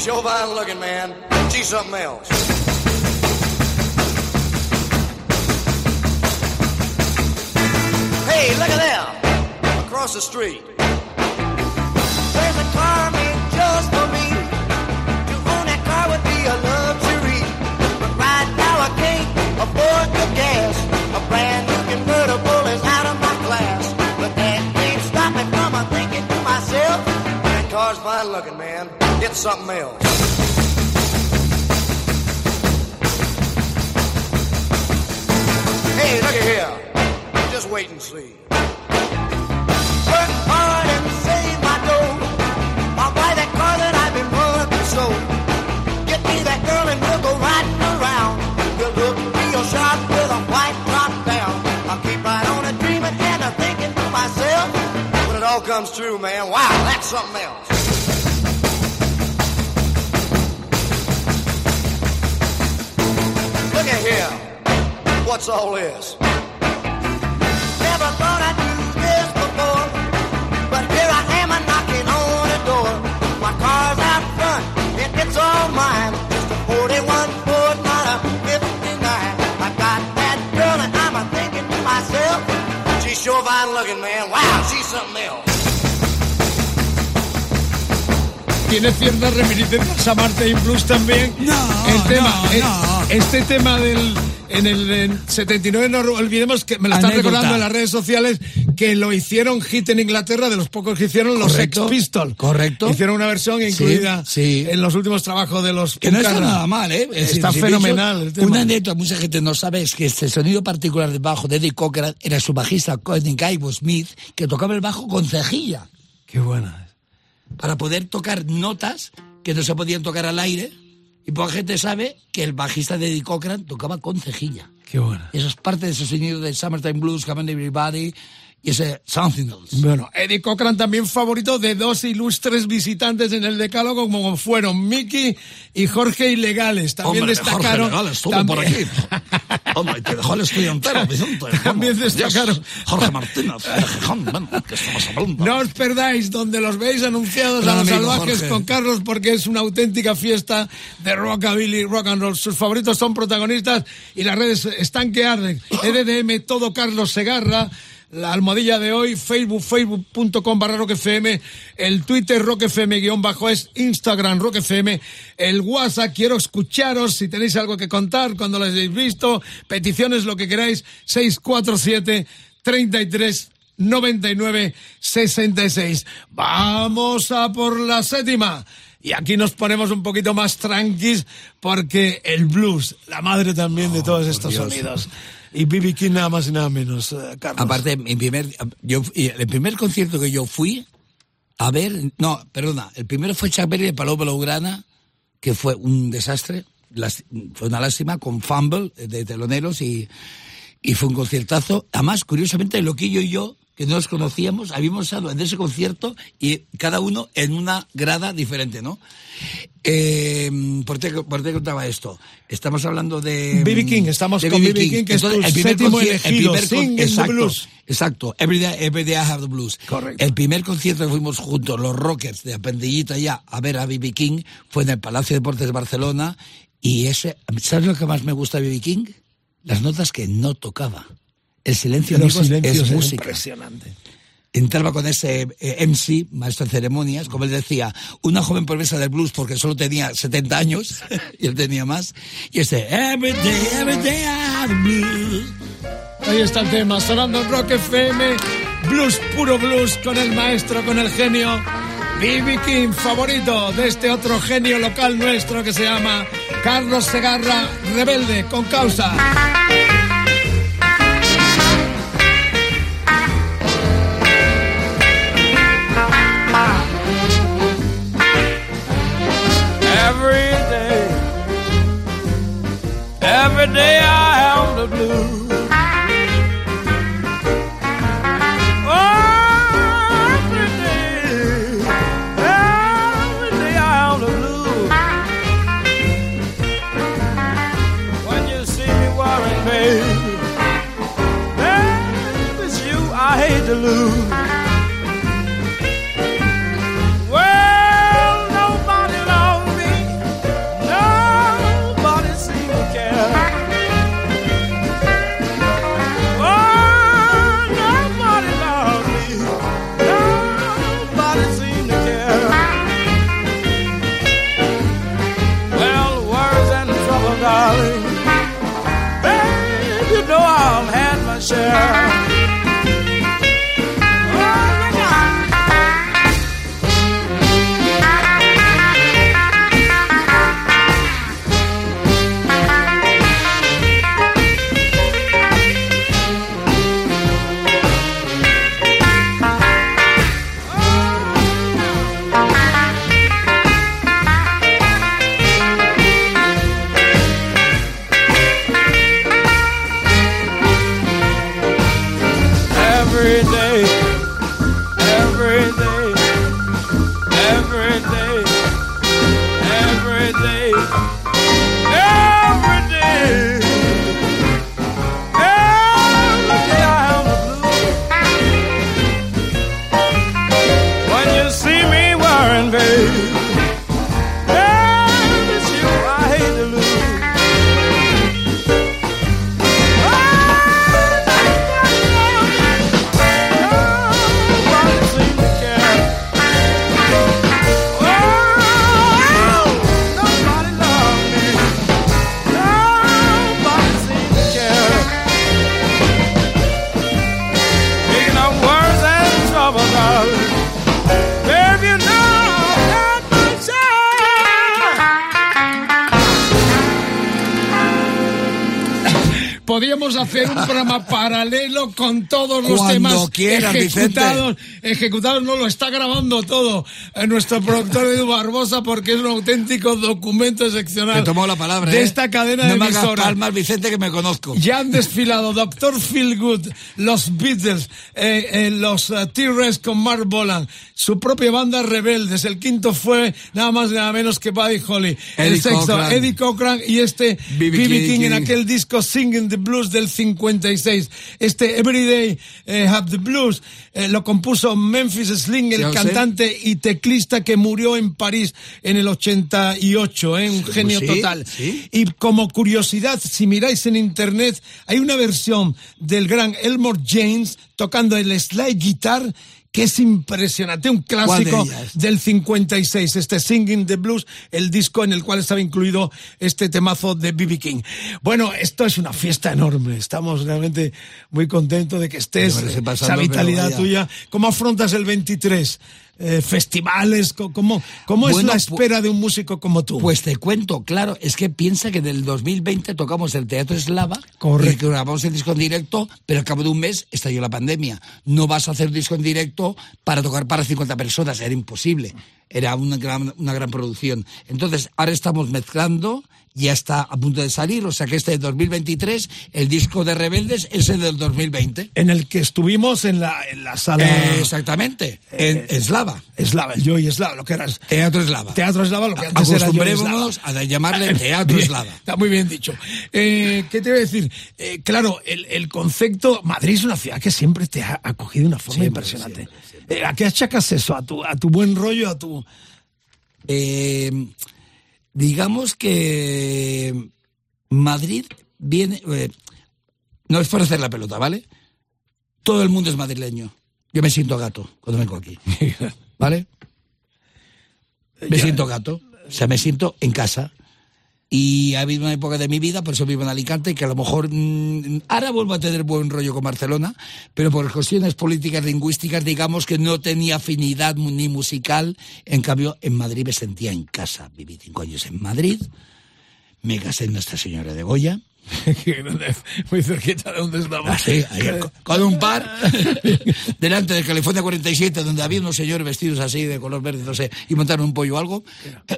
She's fine looking, man. She's something else. Hey, look at them across the street. There's a car made just for me. To own that car would be a luxury. But right now I can't afford the gas. A brand new convertible is out of my class. But that ain't stop me from thinking to myself. That car's fine looking, man. Something else. Hey, look here. Just wait and see. Work hard and save my dough. I'll buy that car that I've been working so. Get me that girl and we'll go riding around. We'll look real sharp with a white down. I'll keep right on a dreaming and a thinking to myself. When it all comes true, man, wow, that's something else. Look at here. What's all this? Never thought I'd do this before, but here I am a knocking on the door. My car's out front, and it's all mine. Just a 41 Ford, not a 59. I got that girl, and I'm a thinking to myself, she's sure fine looking, man. Wow, she's something else. Tiene ciertas reminiscencias a Martin Blues también. No, el tema, no, eh, no. Este tema del. En el en 79, no olvidemos que me lo están Anécdota. recordando en las redes sociales que lo hicieron hit en Inglaterra, de los pocos que hicieron los Sex Pistols. correcto. Hicieron una versión Sí, incluida sí. en los últimos trabajos de los Que no está nada mal, ¿eh? Es Está decir, si fenomenal el tema. Una anécdota mucha gente no sabe es que este sonido particular de bajo de Eddie Cochran era su bajista Courtney Ivo Smith, que tocaba el bajo con cejilla Qué buena. para poder tocar notas que no se podían tocar al aire. Y poca gente sabe que el bajista de Eddie Cochran tocaba con cejilla. Qué buena. Y eso es parte de ese sonido de Summertime Blues, Come on Everybody y ese Something Else. Bueno, Eddie Cochran también favorito de dos ilustres visitantes en el decálogo como fueron Mickey y Jorge Ilegales. También Hombre, destacaron. Jorge Legal estuvo por también- aquí. Hombre, te dejó el estudio entero, Vicente. También destacaron-. Jorge Martínez, de Gijón, bueno, que estamos hablando. No os perdáis donde los veis anunciados a los amigo salvajes Jorge. con Carlos porque es una auténtica fiesta de rockabilly, rock and roll. Sus favoritos son protagonistas y las redes están que arden. EDDM, todo Carlos Segarra. La almohadilla de hoy, Facebook, facebook.com barra roquefm, el Twitter roquefm guion bajo es Instagram roquefm, el WhatsApp, quiero escucharos si tenéis algo que contar cuando lo hayáis visto, peticiones, lo que queráis, 647 33 99 66. Vamos a por la séptima. Y aquí nos ponemos un poquito más tranquis porque el blues, la madre también de todos estos Dios. sonidos. Y B.B. King nada más y nada menos, eh, Carlos. Aparte, mi primer, yo, el primer concierto que yo fui a ver, no, perdona, el primero fue Chuck Berry de Paloma Blaugrana, que fue un desastre, las- fue una lástima, con Fumble eh, de teloneros y, y fue un conciertazo. Además, curiosamente, Loquillo y yo, que no nos conocíamos, habíamos estado en ese concierto y cada uno en una grada diferente, ¿no? Eh, ¿por, qué, ¿Por qué contaba esto? Estamos hablando de... B.B. King, estamos de con B.B. B.B. King, que es tu el primer séptimo elegido, el primer in the exacto, Blues. Exacto, Every Day, Every Day I Have the Blues. Correcto. El primer concierto que fuimos juntos, los Rockers de Apendillita ya, a ver a B.B. King, fue en el Palacio de Deportes de Barcelona. Y ese, ¿sabes lo que más me gusta de B.B. King? Las notas que no tocaba. El silencio, Los amigos, silencios es música. impresionante. Entraba con ese eh, MC, maestro de ceremonias, como él decía, una joven promesa del blues porque solo tenía 70 años, y él tenía más, y ese Every Day, Every Day I Have the Blues. Ahí está el tema, sonando en Rock FM, blues, puro blues, con el maestro, con el genio. B.B. King, favorito de este otro genio local nuestro que se llama Carlos Segarra, rebelde, con causa. Podíamos hacer un programa paralelo con todos los Cuando temas quieras, ejecutados. Ejecutados, no lo está grabando todo eh, nuestro productor Edu Barbosa porque es un auténtico documento excepcional. Te tomo la palabra, de ¿eh? esta cadena no de emisoras. palmas, Vicente, que me conozco. Ya han desfilado Doctor Feelgood, los Beatles, eh, eh, los eh, T-Rex con Mark Bolan, su propia banda Rebeldes. El quinto fue nada más y nada menos que Buddy Holly. el Eddie sexto, Cochran. Eddie Cochran y este. B.B. King, King. en aquel disco Singing the Blues del 56. Este Everyday eh, Have the Blues eh, lo compuso Memphis Sling, el sé. cantante y teclista que murió en París en el 88, ¿eh? un genio sí, total. sí. Y como curiosidad, si miráis en internet, hay una versión del gran Elmore James tocando el slide guitar que es impresionante, un clásico del 56, este Singing the Blues, el disco en el cual estaba incluido este temazo de B.B. King. Bueno, esto es una fiesta enorme, estamos realmente muy contentos de que estés, esa vitalidad tuya. ¿Cómo afrontas el 23? Eh, festivales, ¿cómo, cómo es la espera de un músico como tú? Pues te cuento, claro, es que piensa que del 2020 tocamos el Teatro Eslava, Correcto. grabamos el disco en directo, pero al cabo de un mes estalló la pandemia. No vas a hacer disco en directo para tocar para 50 personas, era imposible. Era una gran, una gran producción. Entonces, ahora estamos mezclando, ya está a punto de salir, o sea que este de 2023, el disco de Rebeldes es el del 2020. en el que estuvimos en la, en la sala Eh, exactamente, en Eslava. Eslava, el Joy Eslava, lo que era Teatro Eslava. Teatro Eslava, lo que antes era Eslava. a llamarle Teatro Bien, Eslava. Está muy bien dicho. Eh, ¿Qué te voy a decir? Eh, claro, el, el concepto. Madrid es una ciudad que siempre te ha acogido de una forma Siempre, impresionante. Eh, ¿A qué achacas eso? ¿A tu, ¿A tu buen rollo? ¿A tu.? Eh, digamos que Madrid viene. eh, no es por hacer la pelota, ¿vale? Todo el mundo es madrileño. Yo me siento gato cuando vengo aquí. ¿Vale? Me siento gato. O sea, me siento en casa. Y ha habido una época de mi vida, por eso vivo en Alicante, que a lo mejor mm, ahora vuelvo a tener buen rollo con Barcelona, pero por cuestiones políticas lingüísticas, digamos que no tenía afinidad ni musical. En cambio, en Madrid me sentía en casa. Viví cinco años en Madrid, me casé en Nuestra Señora de Goya. muy cerquita de donde estamos. Con- con un par, delante de California 47, donde había unos señores vestidos así de color verde, no sé, y montaron un pollo o algo.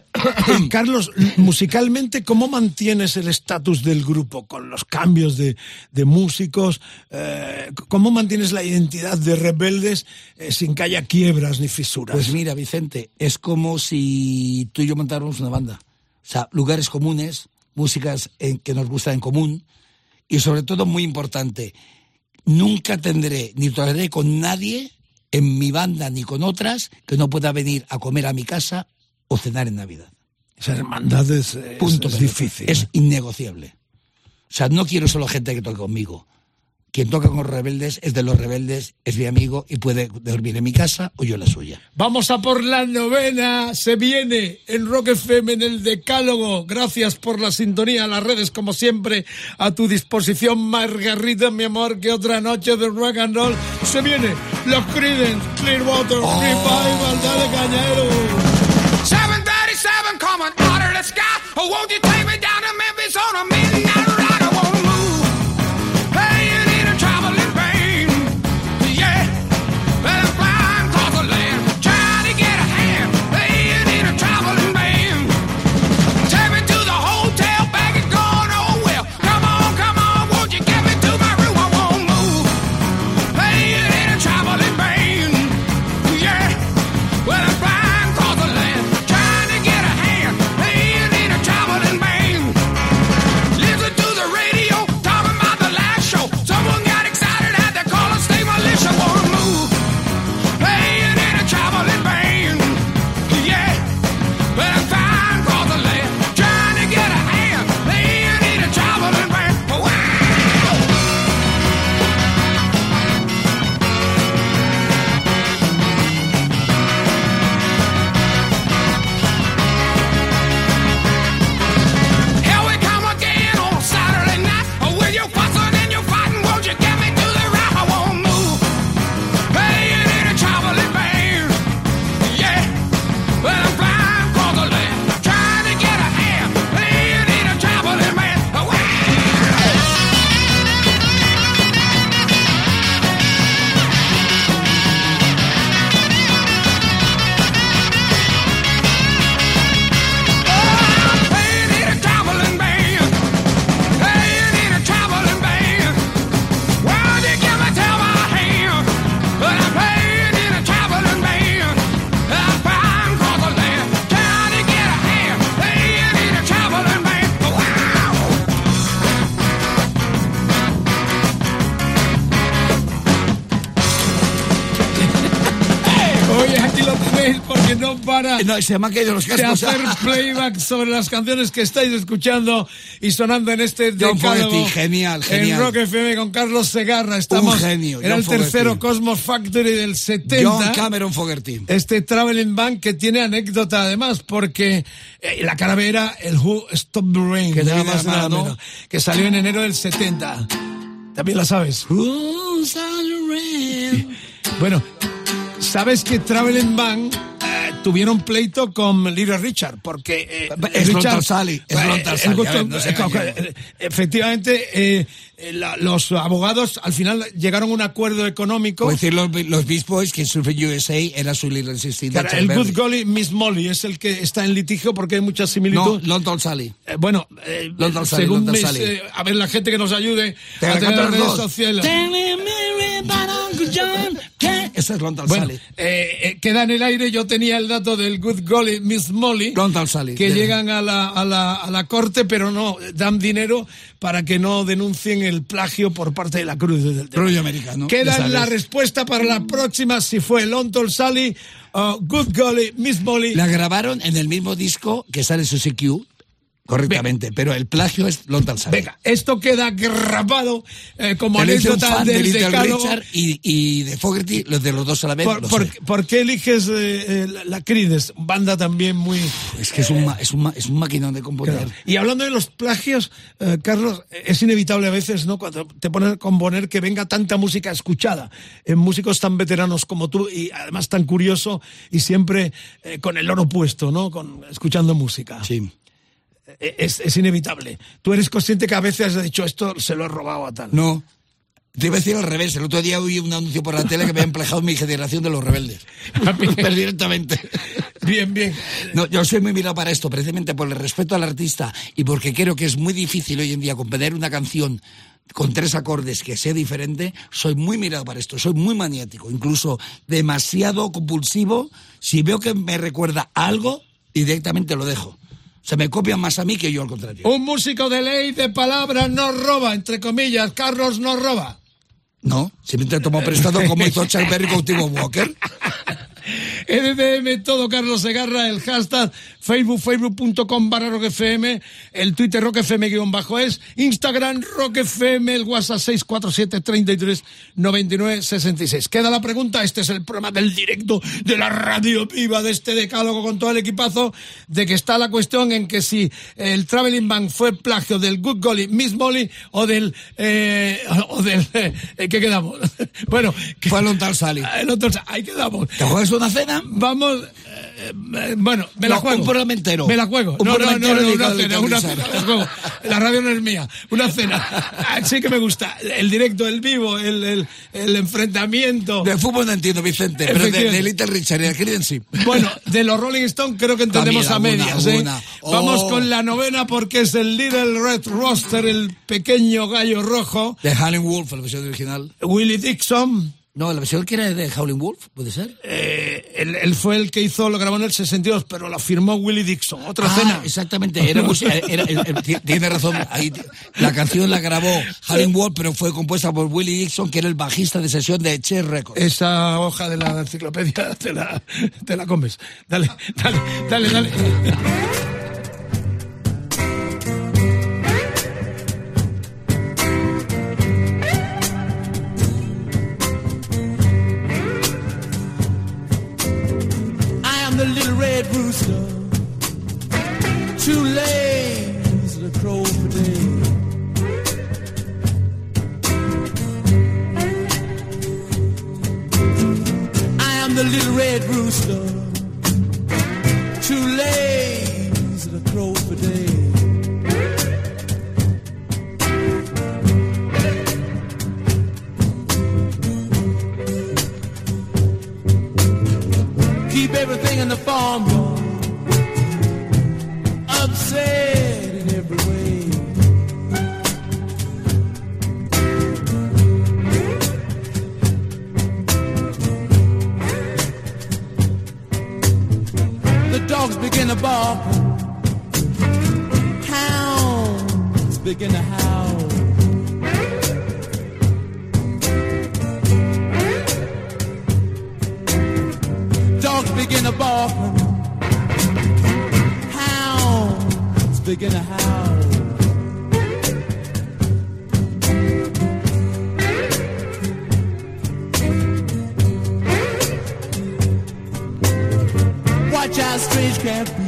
Carlos, musicalmente, ¿cómo mantienes el estatus del grupo con los cambios de, de músicos? Eh, ¿Cómo mantienes la identidad de rebeldes eh, sin que haya quiebras ni fisuras? Pues mira, Vicente, es como si tú y yo montáramos una banda. O sea, lugares comunes, músicas en- que nos gustan en común y sobre todo, muy importante, nunca tendré ni toleraré con nadie en mi banda ni con otras que no pueda venir a comer a mi casa o cenar en Navidad. Esa hermandad es, es- Punto. es pelota. difícil. Es innegociable. O sea, no quiero solo gente que toque conmigo. Quien toca con los rebeldes es de los rebeldes, es mi amigo y puede dormir en mi casa o yo en la suya. Vamos a por la novena. Se viene en Rock FM en el Decálogo. Gracias por la sintonía. Las redes, como siempre, a tu disposición. Margarita, mi amor, que otra noche de rock and roll. Se viene los Creedence, Clearwater, Revival, dale cañero. 737 coming out of the sky. Oh, won't you take me down to no se me han caído los de cascos. hacer playback sobre las canciones que estáis escuchando y sonando en este John Fogerty, genial, en genial. Rock FM con Carlos Segarra. Estamos Un genio, Era el tercero. Cosmos Factory del 70. John Cameron Fogerty. Este Traveling Band que tiene anécdota además, porque eh, la caravera, el Who Stop the Rain, Que nada más nada menos, que salió en enero del 70. También la sabes. Bueno, ¿sabes que Traveling Band eh, tuvieron pleito con Little Richard? Porque eh, Es Richard- Tarsali, es eh, ver, no se eh, eh, Efectivamente, eh, eh, la- los abogados al final llegaron a un acuerdo económico. Puedo decir los, los Beast Boys que Surfing USA era su Little Sister. Claro, el Good Golly Miss Molly es el que está en litigio porque hay mucha No, similitud. London Sally. Eh, bueno, eh, London Sally, según London mis, Sally. eh, a ver la gente que nos ayude Te a la tener redes sociales. Ese es London Bueno, Sally. eh, eh, queda en el aire. Yo tenía el dato del Good Golly Miss Molly. London Sally. que llegan a la, a, la, a la corte, pero no, dan dinero para que no denuncien el plagio por parte de la Cruz del. Rollo americano. Queda la respuesta para la próxima, si fue London Sally, uh, Good Golly Miss Molly. La grabaron en el mismo disco que sale su CQ, correctamente, pero el plagio es London Sally. Venga, esto queda grabado eh, como anécdota de del Little decálogo. Richard y, y de Fogerty, los de los dos a la vez. ¿Por, por- por qué eliges eh, eh, la, la Creedence? Banda también muy... Es que es un, ma- es un, es un maquinón de componer. Claro. Y hablando de los plagios, eh, Carlos, es inevitable a veces, ¿no? Cuando te pones a componer que venga tanta música escuchada en músicos tan veteranos como tú y además tan curioso y siempre eh, con el oro puesto, ¿no? Con, escuchando música. Sí. Eh, Es, es inevitable. Tú eres consciente que a veces has dicho esto se lo he robado a tal. No. Te iba a decir al revés. El otro día oí un anuncio por la tele que me habían plagado mi generación de los rebeldes. Pero directamente. Bien, bien. No, yo soy muy mirado para esto, precisamente por el respeto al artista y porque creo que es muy difícil hoy en día componer una canción con tres acordes que sea diferente, soy muy mirado para esto, soy muy maniático, incluso demasiado compulsivo. Si veo que me recuerda a algo, directamente lo dejo. Se me copian más a mí que yo al contrario. Un músico de ley de palabras no roba, entre comillas. Carlos no roba. No, simplemente tomo prestado como hizo Chuck Berry con Timo Walker. EDM, todo Carlos Segarra, el hashtag Facebook, facebook.com barra roquefm, el Twitter roquefm guion bajo es, Instagram roquefm, el WhatsApp 647 33 99 66. Queda la pregunta, este es el programa del directo de la radio viva de este decálogo con todo el equipazo, de que está la cuestión en que si el Traveling Band fue plagio del Good Golly, Miss Molly o del, eh, o del, eh, ¿qué quedamos? bueno, que- Fue London Sally. el otro, ahí quedamos. ¿Te juegas una cena? Vamos, eh, eh, bueno, me la No, juego. un programa entero. Me la juego. Un no, no, no, no, una cena, una cena, la juego. La radio no es mía. Una cena. Ah, Sí que me gusta. El directo, el vivo, el, el, el enfrentamiento. De fútbol no entiendo, Vicente, pero de, de Little Richard y de Creedence sí. Bueno, de los Rolling Stones creo que entendemos a alguna, medias. ¿eh? alguna. Vamos Oh. con la novena porque es el Little Red Roster, el pequeño gallo rojo. De Howling Wolf, la versión original. Willie Dixon. No, la versión que era de Howling Wolf, ¿puede ser? eh, él, él fue el que hizo, lo grabó en el 62, pero lo firmó Willie Dixon. Otra Ah, cena. Exactamente, era, tiene razón. Ahí, la canción la grabó Howling Wolf, pero fue compuesta por Willie Dixon, que era el bajista de sesión de Che Records. Esa hoja de la enciclopedia te la, te la comes. Dale, dale, dale, dale. Red rooster, too lazy to crow for day. I am the little red rooster, too lazy Keep everything in the farmyard upset in every way. The dogs begin to bark, hounds begin to howl. begin to bark. Hounds begin to howl. Watch out, strange cat.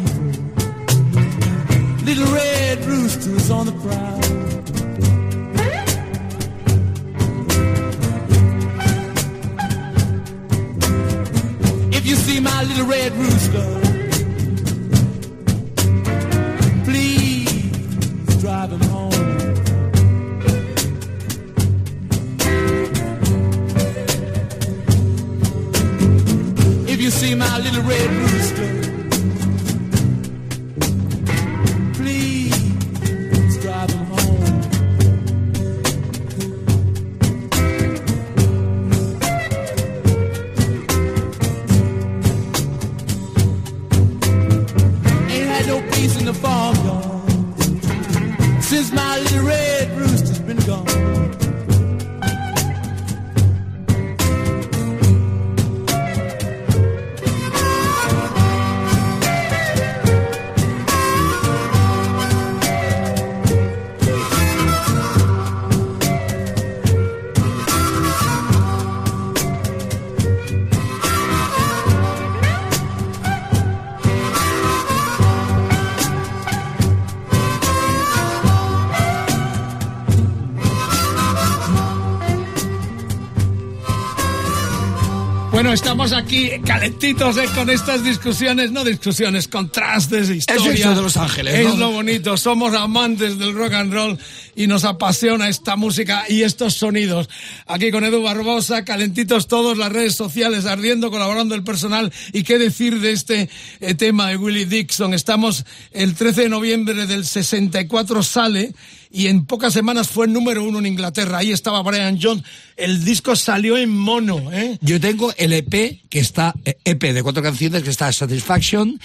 Bueno, estamos aquí calentitos eh, con estas discusiones, no discusiones, contrastes, historia. eso de Los Ángeles, Es ¿no? lo bonito, somos amantes del rock and roll y nos apasiona esta música y estos sonidos. Aquí con Edu Barbosa, calentitos todos, las redes sociales ardiendo, colaborando el personal. ¿Y qué decir de este eh, tema de Willie Dixon? Estamos el 13 de noviembre del 64 sale y en pocas semanas fue número uno en Inglaterra. Ahí estaba Brian Jones. El disco salió en mono, ¿eh? Yo tengo el EP que está, eh, EP de cuatro canciones que está Satisfaction,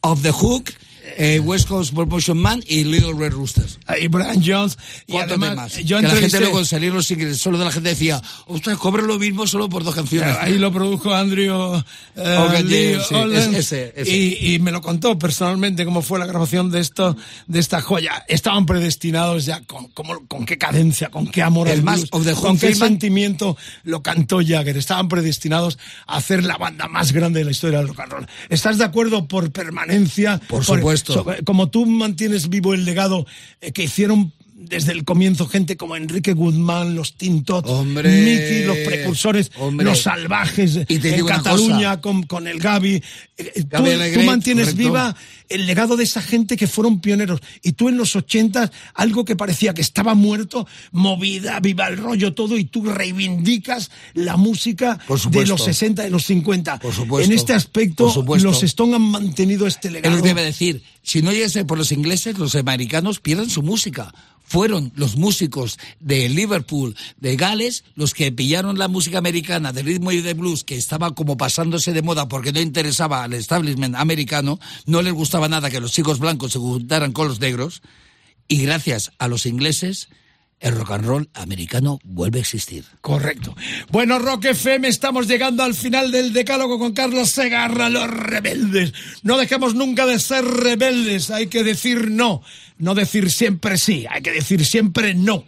Of the Hook, eh, West Coast Promotion Man y Little Red Roosters. Ahí Brian Jones. Y además, temas. yo que la gente luego los solo de la gente decía, ostras, cobra lo mismo solo por dos canciones. Ahí lo produjo Andrew eh, Lee sí, ese, ese. Y, y me lo contó personalmente cómo fue la grabación de esto, de esta joya. Estaban predestinados ya con, con qué cadencia, con qué amor El más blues, con qué sentimiento lo cantó Jagger. Estaban predestinados a hacer la banda más grande de la historia del rock and roll. ¿Estás de acuerdo por permanencia? Por supuesto. So- como tú mantienes vivo el legado eh, que hicieron desde el comienzo gente como Enrique Guzmán, los Tintot, Hombre. Mickey, los precursores, Hombre. los salvajes Y en Cataluña con, con el Gaby. Eh, eh, Tú, mantienes correcto. viva el legado de esa gente que fueron pioneros. Y tú en los 80, algo que parecía que estaba muerto, movida, viva el rollo todo, y tú reivindicas la música de los 60 y los 50. Por supuesto. En este aspecto, Por los Stone han mantenido este Es legado. lo que iba a decir. Si no llegase por los ingleses, los americanos pierden su música. Fueron los músicos de Liverpool, de Gales, los que pillaron la música americana de ritmo y de blues, que estaba como pasándose de moda porque no interesaba al establishment americano, no les gustaba nada que los chicos blancos se juntaran con los negros, y gracias a los ingleses, el rock and roll americano vuelve a existir. Correcto. Bueno, Rock FM, estamos llegando al final del decálogo con Carlos Segarra, los rebeldes. No dejemos nunca de ser rebeldes, hay que decir no, no decir siempre sí, hay que decir siempre no.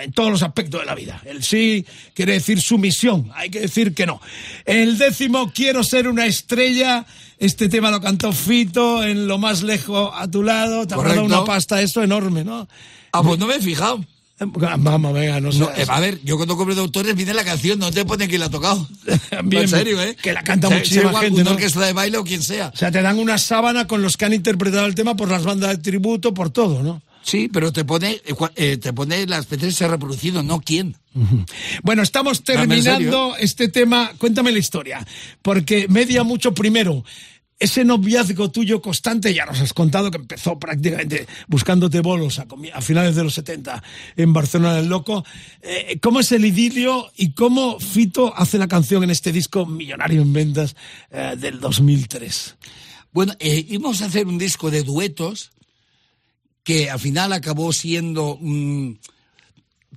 En todos los aspectos de la vida. El sí quiere decir sumisión, hay que decir que no. El décimo, quiero ser una estrella. Este tema lo cantó Fito en Lo más lejos a tu lado. Te Correcto. una pasta eso enorme, ¿no? Ah, pues no me he fijado. Vamos, venga, no sé. No, eh, a ver, yo cuando compro de autores viene la canción, no te pone quién la ha tocado. Bien, en serio, ¿eh? que la canta muchísima sea gente, ¿no? orquesta de baile o quien sea. O sea, te dan una sábana con los que han interpretado el tema por las bandas de tributo, por todo, ¿no? Sí, pero te pone, eh, eh, te pone las veces se ha reproducido, no quién. Bueno, estamos terminando este tema. Cuéntame la historia, porque media mucho primero. Ese noviazgo tuyo constante, ya nos has contado que empezó prácticamente buscándote bolos a, finales de los 70 en Barcelona del Loco. Eh, ¿Cómo es el idilio y cómo Fito hace la canción en este disco millonario en ventas eh, del 2003? Bueno, eh, íbamos a hacer un disco de duetos que al final acabó siendo... mm,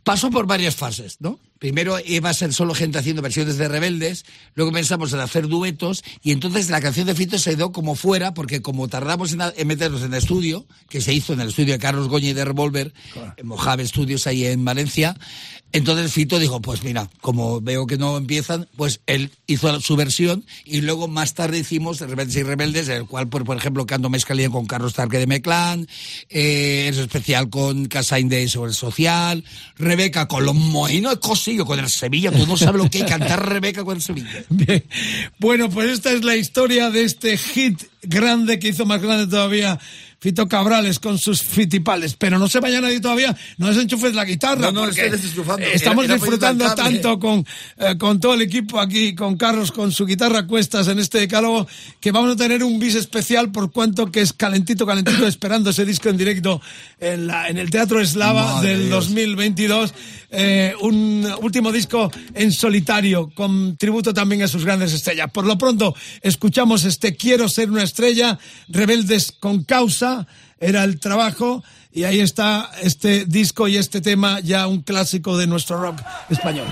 pasó por varias fases, ¿no? Primero iba a ser solo gente haciendo versiones de rebeldes, luego pensamos en hacer duetos y entonces la canción de Fito se dio como fuera porque como tardamos en, meternos en el estudio, que se hizo en el estudio de Carlos Goñi de Revolver, en Mojave Studios ahí en Valencia, entonces Fito dijo, pues mira, como veo que no empiezan, pues él hizo su versión y luego más tarde hicimos Rebeldes y Rebeldes, el cual, por, por ejemplo, Canto Mezcalía con Carlos Tarque de Meclán, eh, es especial con Casain de sobre el social, Rebeca con los moinos cosillo con el Sevilla, tú no sabes lo que es cantar Rebeca con el Sevilla. Bien. Bueno, pues esta es la historia de este hit grande que hizo más grande todavía Fito Cabrales con sus fitipales. Pero no se vaya nadie todavía, no desenchufes la guitarra. No, no, porque. Estamos Era- era disfrutando tanto con, eh, con todo el equipo aquí, con Carlos, con su guitarra a cuestas en este decálogo, que vamos a tener un bis especial por cuanto que es calentito, calentito, esperando ese disco en directo en, la- en el Teatro Eslava Madre del Dios. 2022. eh, un último disco en solitario, con tributo también a sus grandes estrellas. Por lo pronto, escuchamos este Quiero ser una estrella, Rebeldes con causa, era el trabajo, y ahí está este disco y este tema, ya un clásico de nuestro rock español.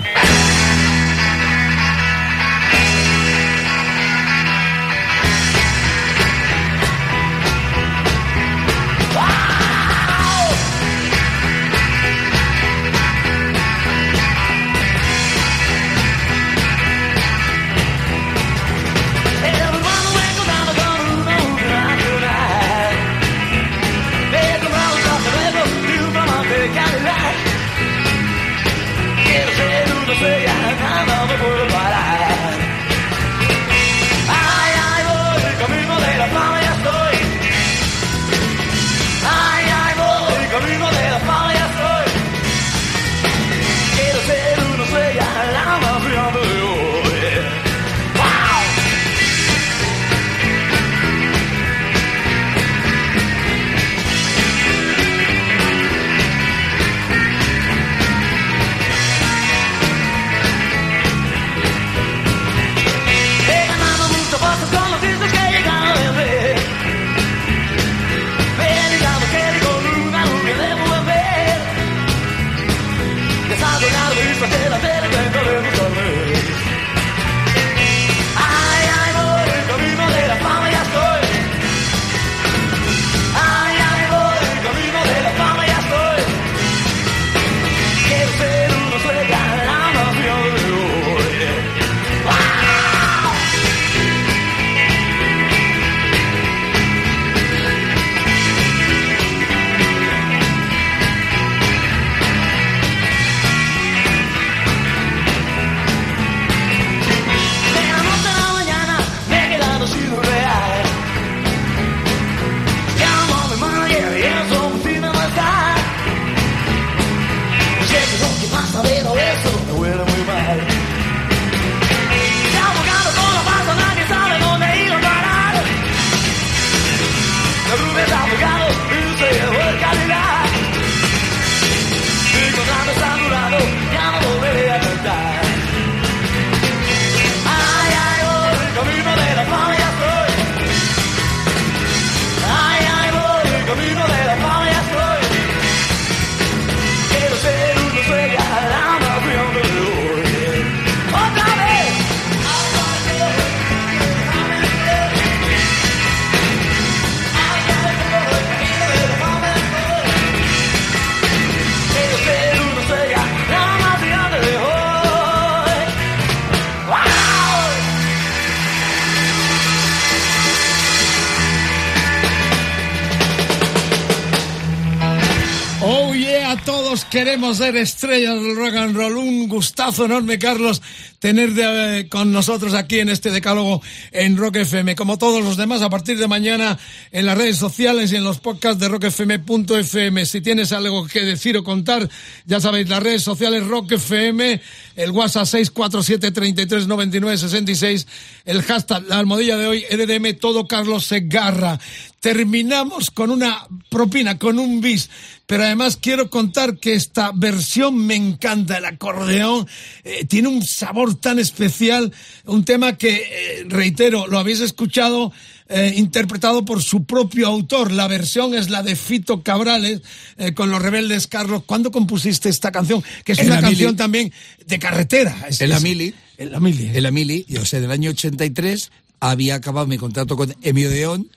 Queremos ser estrellas del rock and roll. Un gustazo enorme, Carlos, tener eh, con nosotros aquí en este decálogo en Rock FM. Como todos los demás, a partir de mañana en las redes sociales y en los podcasts de rockfm.fm. Si tienes algo que decir o contar, ya sabéis, las redes sociales Rock FM, el WhatsApp 647 33 99 66, el hashtag, la almohadilla de hoy, EDM, todo Carlos Segarra. Terminamos con una propina, con un bis. Pero además quiero contar que esta versión me encanta. El acordeón eh, tiene un sabor tan especial. Un tema que, eh, reitero, lo habéis escuchado eh, interpretado por su propio autor. La versión es la de Fito Cabrales eh, con los rebeldes Carlos. ¿Cuándo compusiste esta canción? Que es En una canción mili. también de carretera. Es- En la mili. En la mili. En la mili, yo sé, del año 83 había acabado mi contrato con Emilio Deón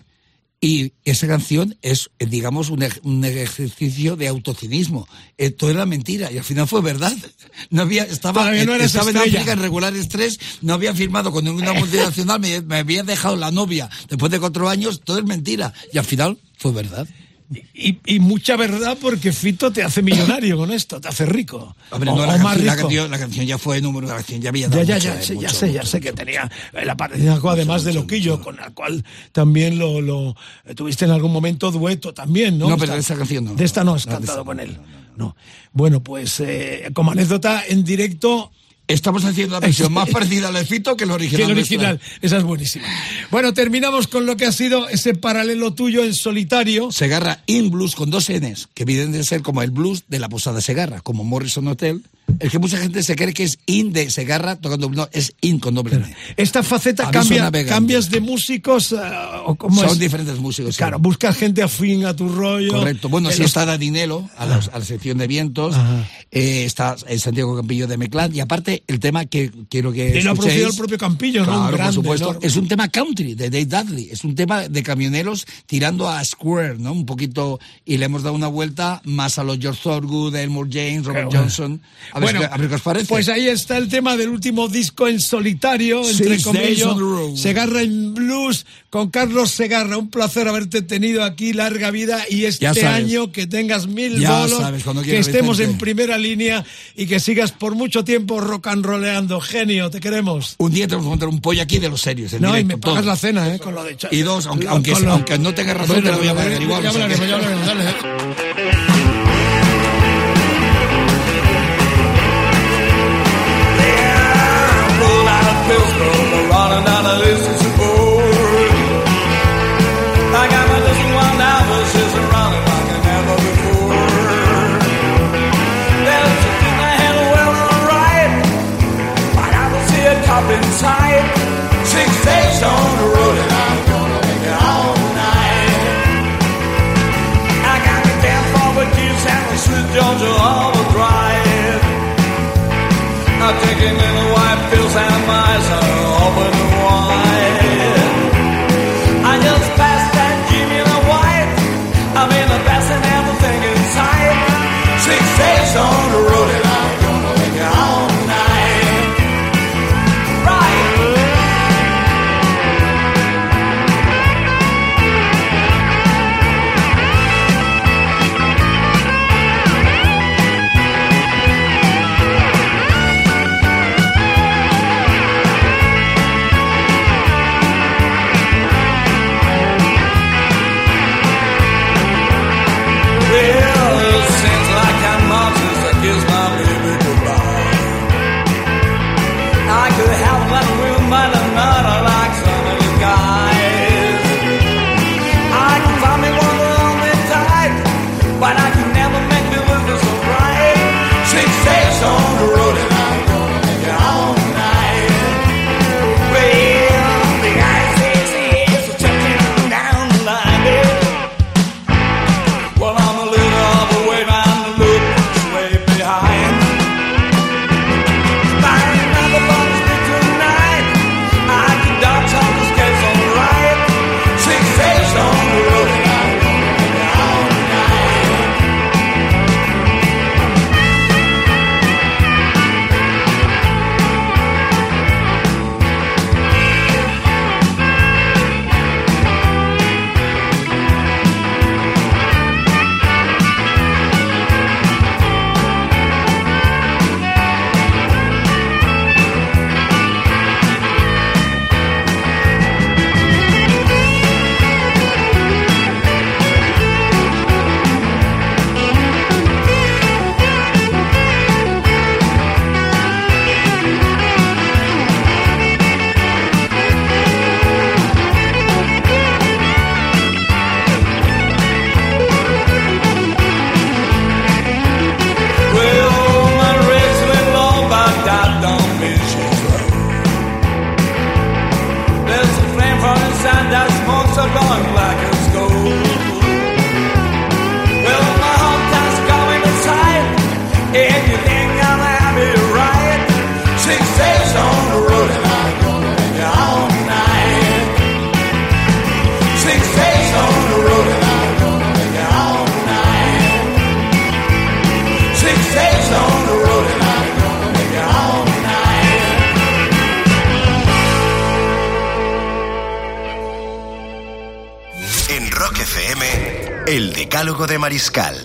y esa canción es, eh, digamos, un, ej- un ejercicio de autocinismo. Eh, todo era mentira y al final fue verdad. No había, estaba, Todavía no estaba en. África en regular estrés, no había firmado con ninguna multinacional, me, me había dejado la novia después de cuatro años, todo es mentira. Y al final fue verdad. Y, y mucha verdad porque Fito te hace millonario con esto, te hace rico. Hombre, O- no, la, canción, la, canción, la canción ya fue número, la canción ya había Ya, dado ya, mucho, ya, eh, sé, ya mucho, sé, ya sé que tenía eh, la aparición, además de Loquillo, con la cual también lo, lo eh, tuviste en algún momento dueto también, ¿no? No, pero Esta- de esa canción no. De esta no has No, cantado esta con no, él. No. Bueno, pues eh, como anécdota en directo. Estamos haciendo la versión más parecida al de Fito que el original. Que el original, esa es buenísima. Bueno, terminamos con lo que ha sido ese paralelo tuyo en solitario. Segarra In Blues con dos Ns, que vienen de ser como el blues de la Posada Segarra, como Morrison Hotel. El que mucha gente se cree que es In de Segarra tocando, no, es In con doble N. Esta faceta cambia, cambias de músicos eh, o cómo Son es? diferentes músicos. sí. Claro, buscas gente afín a tu rollo. Correcto. Bueno, En sí los- está Darinelo a la, a la sección de vientos, eh, está el Santiago Campillo de Meclán y aparte el tema que quiero que Y lo ha el propio Campillo, ¿no? Un Claro, grande, por supuesto. enorme. Es un tema country de Dave Dudley, es un tema de camioneros tirando a Square, ¿no? Un poquito y le hemos dado una vuelta más a los George Thorogood, Elmore James, Robert. Johnson. A ver, Bueno, a ver qué os parece. Pues ahí está el tema del último disco en solitario, Six entre Days comillas. Segarra en Blues con Carlos Segarra. Un placer haberte tenido aquí, larga vida y este año que tengas mil Ya bolos, sabes, que estemos Vicente. en primera línea y que sigas por mucho tiempo rock and rollando. Genio, te queremos. Un día tenemos que montar un pollo aquí de los serios. en No, y directo, me pagas todo. la cena, ¿eh? Con lo de Y dos, aunque, aunque, lo- aunque no tengas razón, te la voy a pagar igual. Ya hablaremos, ya hablaremos, dale. Pulled out a pistol, running down distance board. I got my dozen wild hours just running like I never before. There's a thing I had well alright, but I don't see a cop inside. Six days on the road and I'm gonna make it all night. I got me damn forward keys and the sweet Georgia I'm taking in the white pills and my eyes are open Mariscal